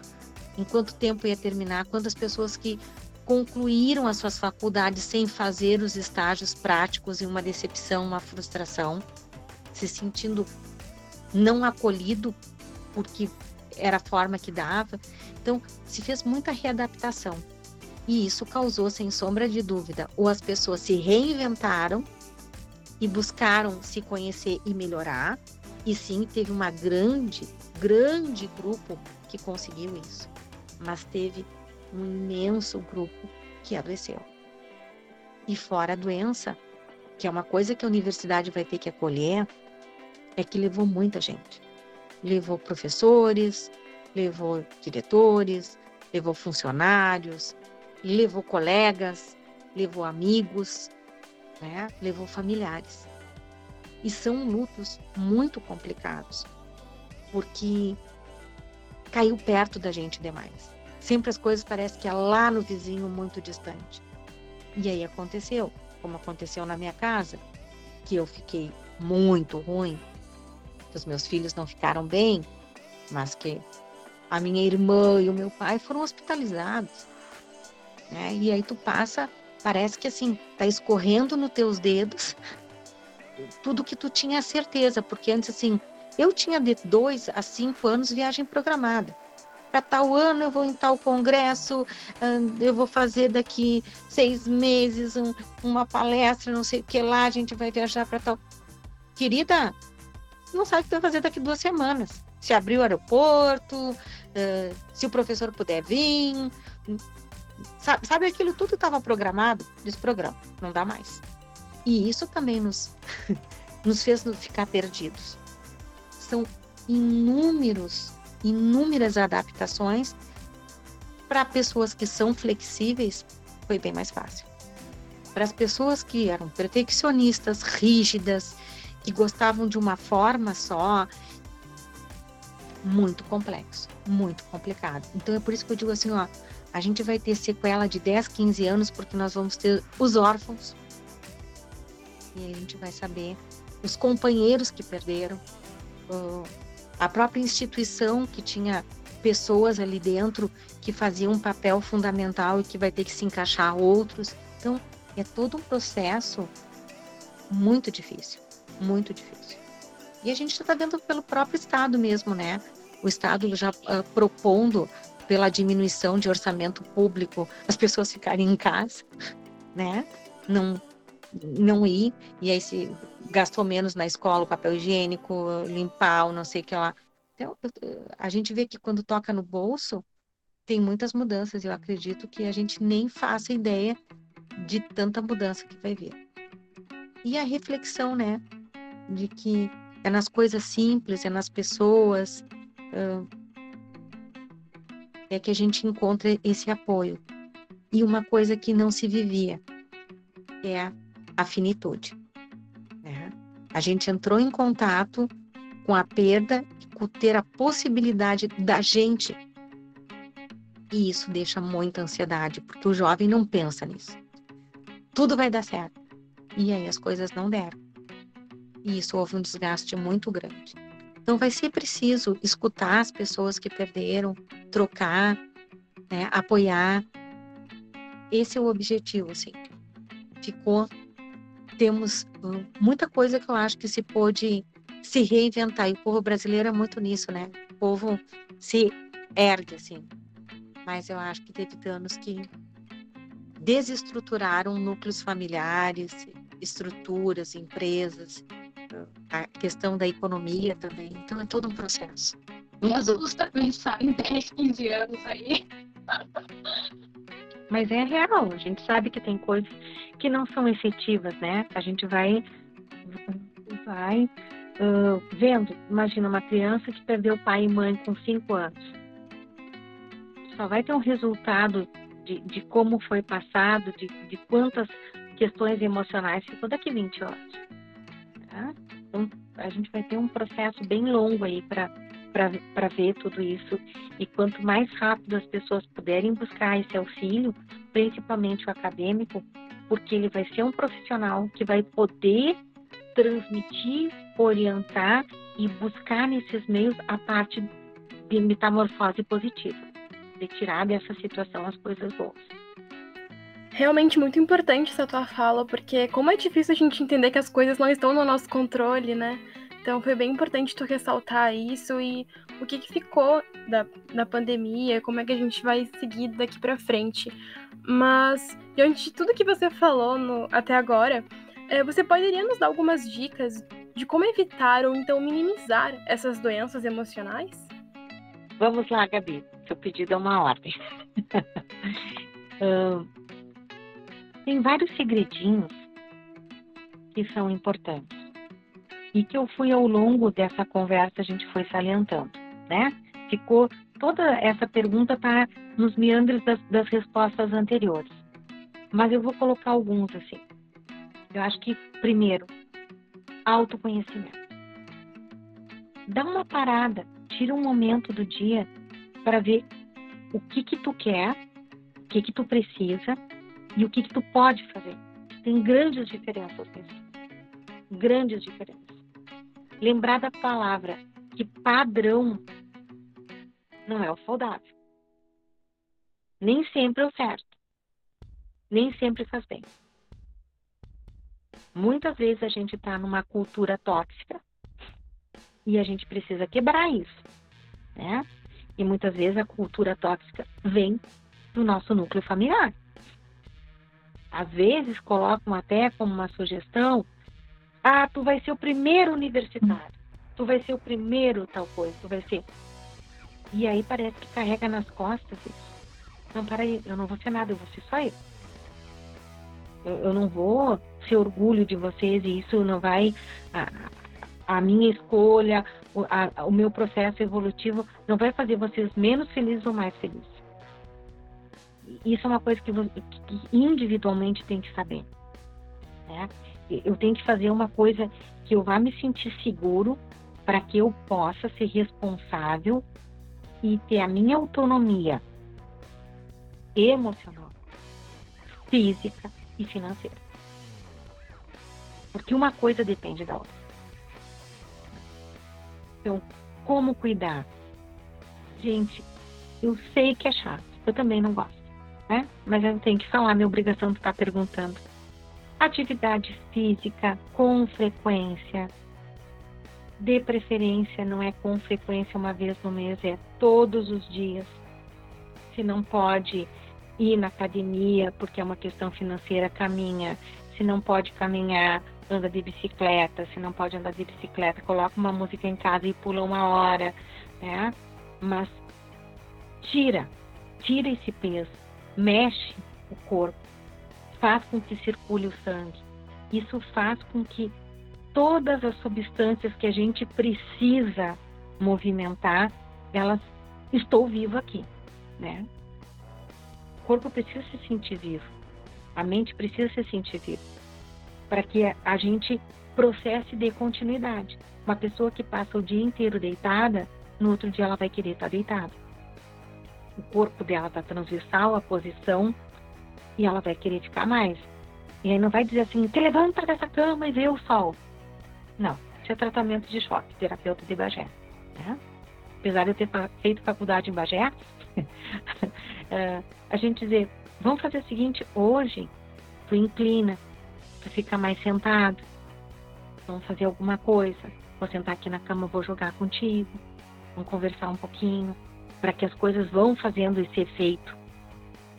em quanto tempo ia terminar, quantas pessoas que concluíram as suas faculdades sem fazer os estágios práticos e uma decepção, uma frustração, se sentindo não acolhido porque era a forma que dava. Então, se fez muita readaptação. E isso causou, sem sombra de dúvida, ou as pessoas se reinventaram e buscaram se conhecer e melhorar, e sim, teve uma grande, grande grupo que conseguiu isso. Mas teve um imenso grupo que adoeceu. E fora a doença, que é uma coisa que a universidade vai ter que acolher, é que levou muita gente. Levou professores, levou diretores, levou funcionários, levou colegas, levou amigos, né? levou familiares. E são lutos muito complicados, porque caiu perto da gente demais. Sempre as coisas parecem que é lá no vizinho muito distante. E aí aconteceu, como aconteceu na minha casa, que eu fiquei muito ruim, que os meus filhos não ficaram bem, mas que a minha irmã e o meu pai foram hospitalizados. Né? E aí tu passa, parece que assim, tá escorrendo nos teus dedos tudo que tu tinha certeza, porque antes assim, eu tinha de dois a cinco anos viagem programada para tal ano eu vou em tal congresso, eu vou fazer daqui seis meses um, uma palestra, não sei o que lá, a gente vai viajar para tal. Querida, não sabe o que vai fazer daqui duas semanas. Se abrir o aeroporto, se o professor puder vir. Sabe, sabe aquilo tudo estava programado? Desprograma, não dá mais. E isso também nos, nos fez ficar perdidos. São inúmeros inúmeras adaptações. Para pessoas que são flexíveis, foi bem mais fácil. Para as pessoas que eram perfeccionistas, rígidas, que gostavam de uma forma só, muito complexo, muito complicado. Então é por isso que eu digo assim, ó, a gente vai ter sequela de 10, 15 anos porque nós vamos ter os órfãos. E a gente vai saber os companheiros que perderam, a própria instituição que tinha pessoas ali dentro que faziam um papel fundamental e que vai ter que se encaixar outros. Então, é todo um processo muito difícil, muito difícil. E a gente está vendo pelo próprio Estado mesmo, né? O Estado já uh, propondo pela diminuição de orçamento público as pessoas ficarem em casa, né? Não, não ir, e aí se gastou menos na escola, o papel higiênico, limpar, não sei o que lá. Então, a gente vê que quando toca no bolso, tem muitas mudanças. Eu acredito que a gente nem faça ideia de tanta mudança que vai vir. E a reflexão, né, de que é nas coisas simples, é nas pessoas, é que a gente encontra esse apoio. E uma coisa que não se vivia é a finitude. Né? A gente entrou em contato com a perda, com ter a possibilidade da gente. E isso deixa muita ansiedade, porque o jovem não pensa nisso. Tudo vai dar certo. E aí as coisas não deram. E isso houve um desgaste muito grande. Então vai ser preciso escutar as pessoas que perderam, trocar, né, apoiar. Esse é o objetivo, assim. Ficou temos muita coisa que eu acho que se pôde se reinventar. E o povo brasileiro é muito nisso, né? O povo se ergue, assim. Mas eu acho que teve danos que desestruturaram núcleos familiares, estruturas, empresas, a questão da economia também. Então é todo um processo. Mas custa pensar em 10, 15 anos aí. Mas é real, a gente sabe que tem coisas que não são efetivas, né? A gente vai, vai uh, vendo. Imagina uma criança que perdeu pai e mãe com 5 anos. Só vai ter um resultado de, de como foi passado, de, de quantas questões emocionais ficou daqui 20 anos. Tá? Então, a gente vai ter um processo bem longo aí para ver tudo isso. E quanto mais rápido as pessoas puderem buscar esse auxílio, principalmente o acadêmico, porque ele vai ser um profissional que vai poder transmitir, orientar e buscar nesses meios a parte de metamorfose positiva. de tirar dessa situação as coisas boas. Realmente muito importante essa tua fala, porque como é difícil a gente entender que as coisas não estão no nosso controle, né? Então foi bem importante tu ressaltar isso e o que, que ficou da, da pandemia, como é que a gente vai seguir daqui para frente. Mas, diante de tudo que você falou no, até agora, é, você poderia nos dar algumas dicas de como evitar ou então minimizar essas doenças emocionais? Vamos lá, Gabi. Seu pedido é uma ordem. uh, tem vários segredinhos que são importantes e que eu fui ao longo dessa conversa a gente foi salientando, né? Ficou toda essa pergunta está nos meandros das, das respostas anteriores, mas eu vou colocar alguns assim. Eu acho que primeiro autoconhecimento. Dá uma parada, tira um momento do dia para ver o que que tu quer, o que que tu precisa e o que que tu pode fazer. Tem grandes diferenças nisso. Grandes diferenças. Lembrar da palavra que padrão não é o saudável. Nem sempre é o certo. Nem sempre faz bem. Muitas vezes a gente está numa cultura tóxica e a gente precisa quebrar isso, né? E muitas vezes a cultura tóxica vem do nosso núcleo familiar. Às vezes colocam até como uma sugestão: ah, tu vai ser o primeiro universitário, tu vai ser o primeiro tal coisa, tu vai ser. E aí parece que carrega nas costas isso. Não, peraí, eu não vou ser nada, eu vou ser só eu. Eu, eu não vou ser orgulho de vocês e isso não vai. A, a minha escolha, o, a, o meu processo evolutivo não vai fazer vocês menos felizes ou mais felizes. Isso é uma coisa que, que individualmente tem que saber. Né? Eu tenho que fazer uma coisa que eu vá me sentir seguro para que eu possa ser responsável e ter a minha autonomia emocional, física, e financeira. Porque uma coisa depende da outra. Então, como cuidar? Gente, eu sei que é chato, eu também não gosto, né? Mas eu tenho que falar, minha obrigação de estar perguntando. Atividade física com frequência. De preferência, não é com frequência uma vez no mês, é todos os dias. Se não pode, ir na academia porque é uma questão financeira, caminha. Se não pode caminhar, anda de bicicleta. Se não pode andar de bicicleta, coloca uma música em casa e pula uma hora, né? Mas tira, tira esse peso, mexe o corpo, faz com que circule o sangue. Isso faz com que todas as substâncias que a gente precisa movimentar, elas estou vivo aqui, né? O corpo precisa se sentir vivo. A mente precisa se sentir viva. Para que a gente processe de continuidade. Uma pessoa que passa o dia inteiro deitada, no outro dia ela vai querer estar deitada. O corpo dela está transversal, a posição, e ela vai querer ficar mais. E aí não vai dizer assim, te levanta dessa cama e vê o sol. Não, isso é tratamento de choque, terapeuta de Bagé. Né? Apesar de eu ter feito faculdade em Bagé, uh, a gente dizer, vamos fazer o seguinte, hoje tu inclina, tu fica mais sentado, vamos fazer alguma coisa, vou sentar aqui na cama, vou jogar contigo, vamos conversar um pouquinho, para que as coisas vão fazendo esse efeito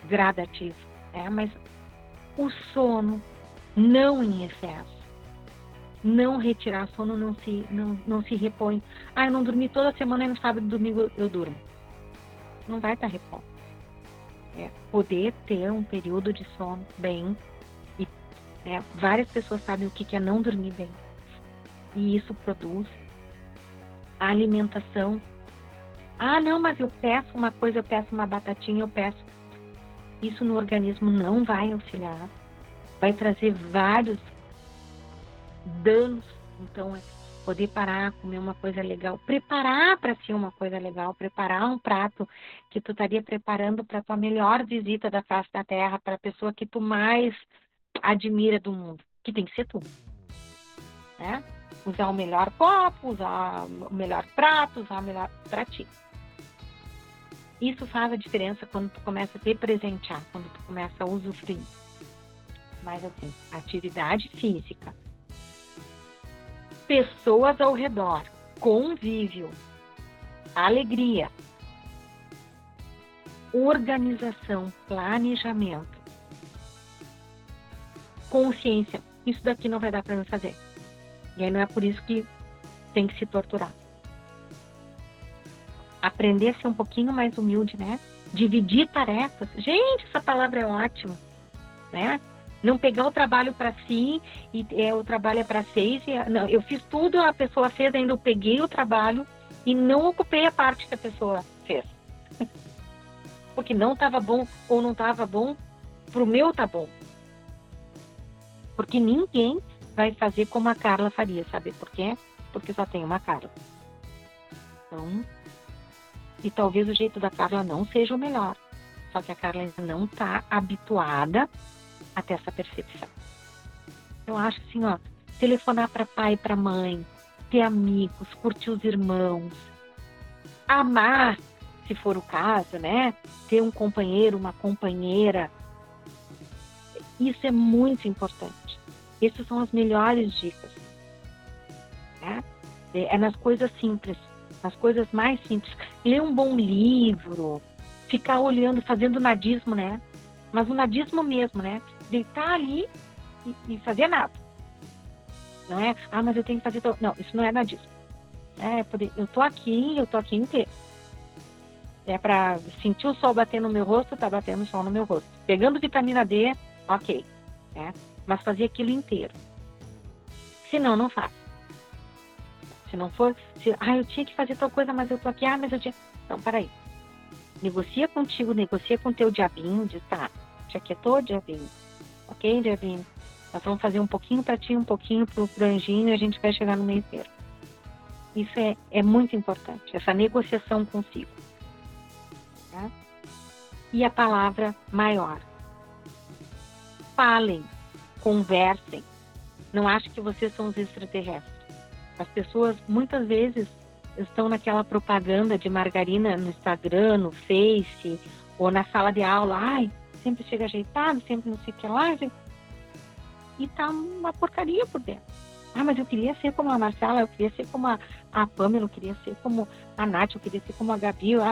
gradativo, é Mas o sono não em excesso, não retirar sono não se não, não se repõe. Ah, eu não dormi toda semana e no sábado e domingo eu durmo não vai estar repondo. É, poder ter um período de sono bem e é, várias pessoas sabem o que é não dormir bem e isso produz a alimentação. Ah, não, mas eu peço uma coisa, eu peço uma batatinha, eu peço. Isso no organismo não vai auxiliar, vai trazer vários danos. Então, é poder parar, comer uma coisa legal, preparar para si uma coisa legal, preparar um prato que tu estaria preparando para tua melhor visita da face da terra, para a pessoa que tu mais admira do mundo, que tem que ser tu. Né? Usar o melhor copo, usar o melhor prato, usar o melhor para ti. Isso faz a diferença quando tu começa a te presentear, quando tu começa a usufruir. Mas assim, atividade física, pessoas ao redor, convívio, alegria, organização, planejamento, consciência. Isso daqui não vai dar para mim fazer. E aí não é por isso que tem que se torturar. Aprender a ser um pouquinho mais humilde, né? Dividir tarefas. Gente, essa palavra é ótima, né? Não pegar o trabalho para si e é, o trabalho é para seis. E, não, eu fiz tudo, a pessoa fez, ainda eu peguei o trabalho e não ocupei a parte que a pessoa fez. Porque não estava bom ou não estava bom, pro meu tá bom. Porque ninguém vai fazer como a Carla faria, sabe por quê? Porque só tem uma Carla. Então, e talvez o jeito da Carla não seja o melhor. Só que a Carla ainda não está habituada a ter essa percepção. Eu acho assim, ó, telefonar para pai e para mãe, ter amigos, curtir os irmãos, amar, se for o caso, né? Ter um companheiro, uma companheira. Isso é muito importante. Essas são as melhores dicas. Né? É nas coisas simples, nas coisas mais simples. Ler um bom livro, ficar olhando, fazendo nadismo, né? Mas o nadismo mesmo, né? Deitar ali e, e fazer nada. Não é, ah, mas eu tenho que fazer. Não, isso não é nadismo. É poder, eu tô aqui, eu tô aqui inteiro. É para sentir o sol bater no meu rosto, tá batendo o sol no meu rosto. Pegando vitamina D, ok. Né? Mas fazer aquilo inteiro. Se não, faz. Se não for, se, ah, eu tinha que fazer tal coisa, mas eu tô aqui, ah, mas eu tinha. Não, peraí. Negocia contigo, negocia com teu diabinho, diz, tá, te aquietou, diabinho? Ok, diabinho? Nós vamos fazer um pouquinho para ti, um pouquinho pro, pro anjinho e a gente vai chegar no meio inteiro. Isso é, é muito importante, essa negociação consigo. Tá? E a palavra maior. Falem, conversem. Não acho que vocês são os extraterrestres. As pessoas muitas vezes estão naquela propaganda de margarina no Instagram, no Face, ou na sala de aula. Ai, sempre chega ajeitado, sempre não sei o que lá. E tá uma porcaria por dentro. Ah, mas eu queria ser como a Marcela, eu queria ser como a, a Pamela, eu queria ser como a Nath, eu queria ser como a Gabi. Eu,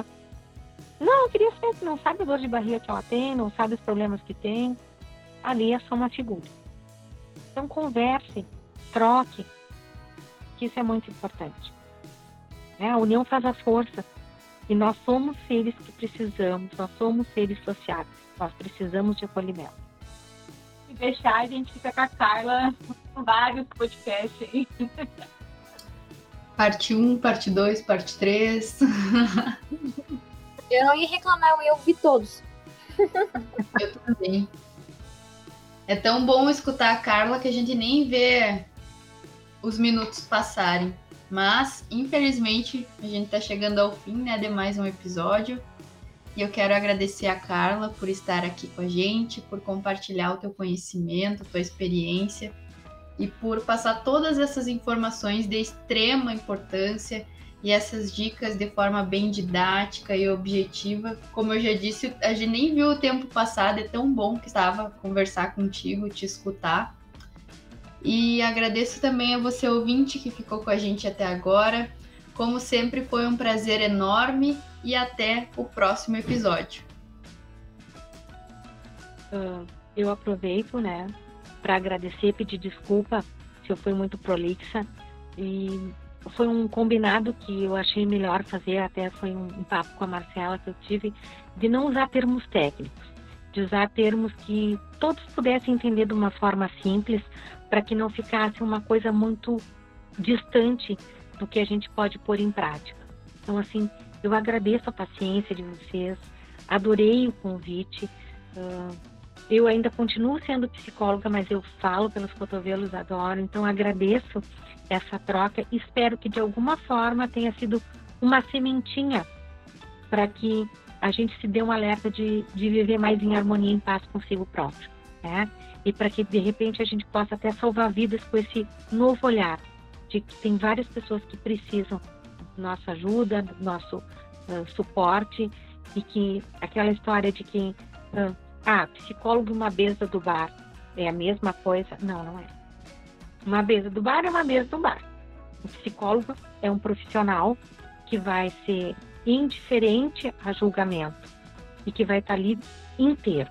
não, eu queria ser, não sabe a dor de barriga que ela tem, não sabe os problemas que tem. Ali é só uma figura. Então converse, troque, que isso é muito importante. Né? A união faz a força. E nós somos seres que precisamos, nós somos seres sociais, nós precisamos de acolhimento. Se deixar, a gente fica com a Carla vários podcasts aí. Parte 1, parte 2, parte 3. Eu não ia reclamar, eu ia ouvir todos. Eu também. É tão bom escutar a Carla que a gente nem vê os minutos passarem. Mas, infelizmente, a gente está chegando ao fim né, de mais um episódio. E eu quero agradecer a Carla por estar aqui com a gente, por compartilhar o teu conhecimento, a tua experiência e por passar todas essas informações de extrema importância e essas dicas de forma bem didática e objetiva. Como eu já disse, a gente nem viu o tempo passado, é tão bom que estava conversar contigo, te escutar. E agradeço também a você ouvinte que ficou com a gente até agora. Como sempre, foi um prazer enorme e até o próximo episódio. Uh, eu aproveito, né, para agradecer, pedir desculpa se eu fui muito prolixa e foi um combinado que eu achei melhor fazer, até foi um papo com a Marcela que eu tive, de não usar termos técnicos, de usar termos que todos pudessem entender de uma forma simples, para que não ficasse uma coisa muito distante do que a gente pode pôr em prática. Então, assim, eu agradeço a paciência de vocês, adorei o convite. Uh, eu ainda continuo sendo psicóloga, mas eu falo pelos cotovelos, adoro. Então, agradeço essa troca. Espero que de alguma forma tenha sido uma sementinha para que a gente se dê um alerta de, de viver mais em harmonia e em paz consigo próprio. Né? E para que de repente a gente possa até salvar vidas com esse novo olhar de que tem várias pessoas que precisam da nossa ajuda, do nosso uh, suporte e que aquela história de que ah, ah psicólogo e uma mesa do bar é a mesma coisa. Não, não é. Uma mesa do bar é uma mesa do bar. O psicólogo é um profissional que vai ser indiferente a julgamento e que vai estar ali inteiro.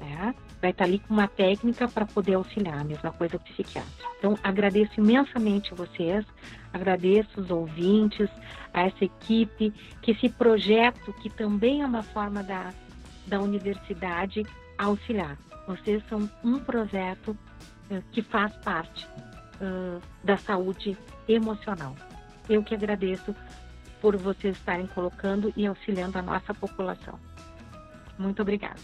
Né? Vai estar ali com uma técnica para poder auxiliar, a mesma coisa o psiquiatra. Então, agradeço imensamente vocês, agradeço os ouvintes, a essa equipe, que esse projeto, que também é uma forma da, da universidade, auxiliar. Vocês são um projeto uh, que faz parte uh, da saúde emocional. Eu que agradeço por vocês estarem colocando e auxiliando a nossa população. Muito obrigada.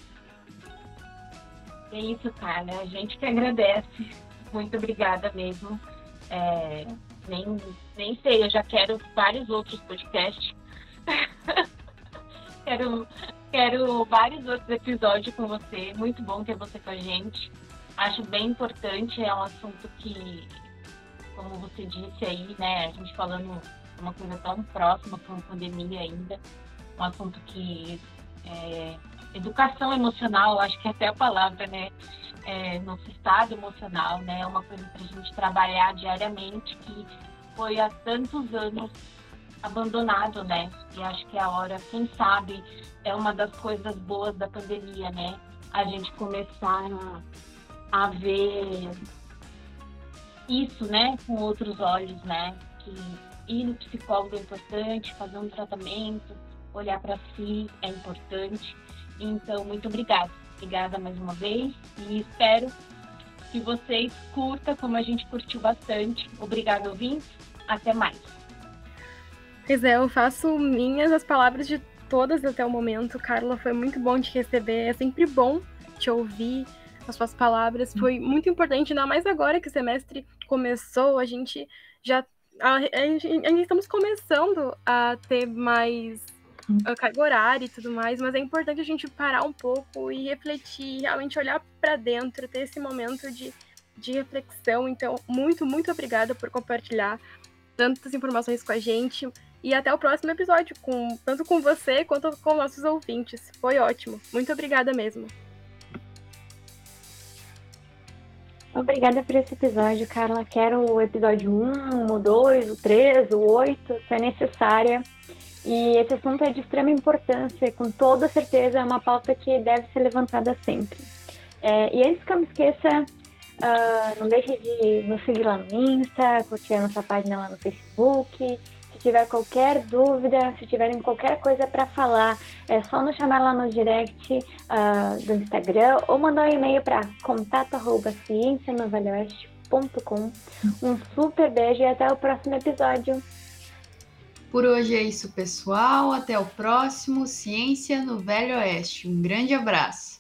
É isso, Carla. A gente que agradece. Muito obrigada mesmo. É, nem, nem sei, eu já quero vários outros podcasts. quero, quero vários outros episódios com você. Muito bom ter você com a gente. Acho bem importante, é um assunto que, como você disse aí, né, a gente falando uma coisa tão próxima com a pandemia ainda, um assunto que é, educação emocional, acho que é até a palavra, né? É, nosso estado emocional, né? É uma coisa para a gente trabalhar diariamente que foi há tantos anos abandonado, né? E acho que a hora, quem sabe, é uma das coisas boas da pandemia, né? A gente começar a, a ver isso, né, com outros olhos, né? Que ir no psicólogo é importante, fazer um tratamento, olhar para si é importante. Então, muito obrigada. Obrigada mais uma vez e espero que vocês curtam como a gente curtiu bastante. Obrigada, ouvintes. Até mais. Pois é, eu faço minhas as palavras de todas até o momento. Carla, foi muito bom te receber. É sempre bom te ouvir. As suas palavras foi muito importante, ainda mais agora que o semestre começou. A gente já a, a, gente, a gente estamos começando a ter mais a carga horária e tudo mais, mas é importante a gente parar um pouco e refletir, realmente olhar para dentro, ter esse momento de, de reflexão. Então, muito, muito obrigada por compartilhar tantas informações com a gente. E até o próximo episódio, com, tanto com você quanto com nossos ouvintes. Foi ótimo. Muito obrigada mesmo. Obrigada por esse episódio, Carla. Quero o episódio 1, o 2, o 3, o 8, se é necessária. E esse assunto é de extrema importância, com toda certeza é uma pauta que deve ser levantada sempre. É, e antes que eu me esqueça, uh, não deixe de nos seguir lá no Insta, curtir a nossa página lá no Facebook, tiver qualquer dúvida, se tiverem qualquer coisa para falar, é só nos chamar lá no direct uh, do Instagram ou mandar um e-mail para contato@ciencianovelhoeste.com. Um super beijo e até o próximo episódio. Por hoje é isso, pessoal. Até o próximo Ciência no Velho Oeste. Um grande abraço.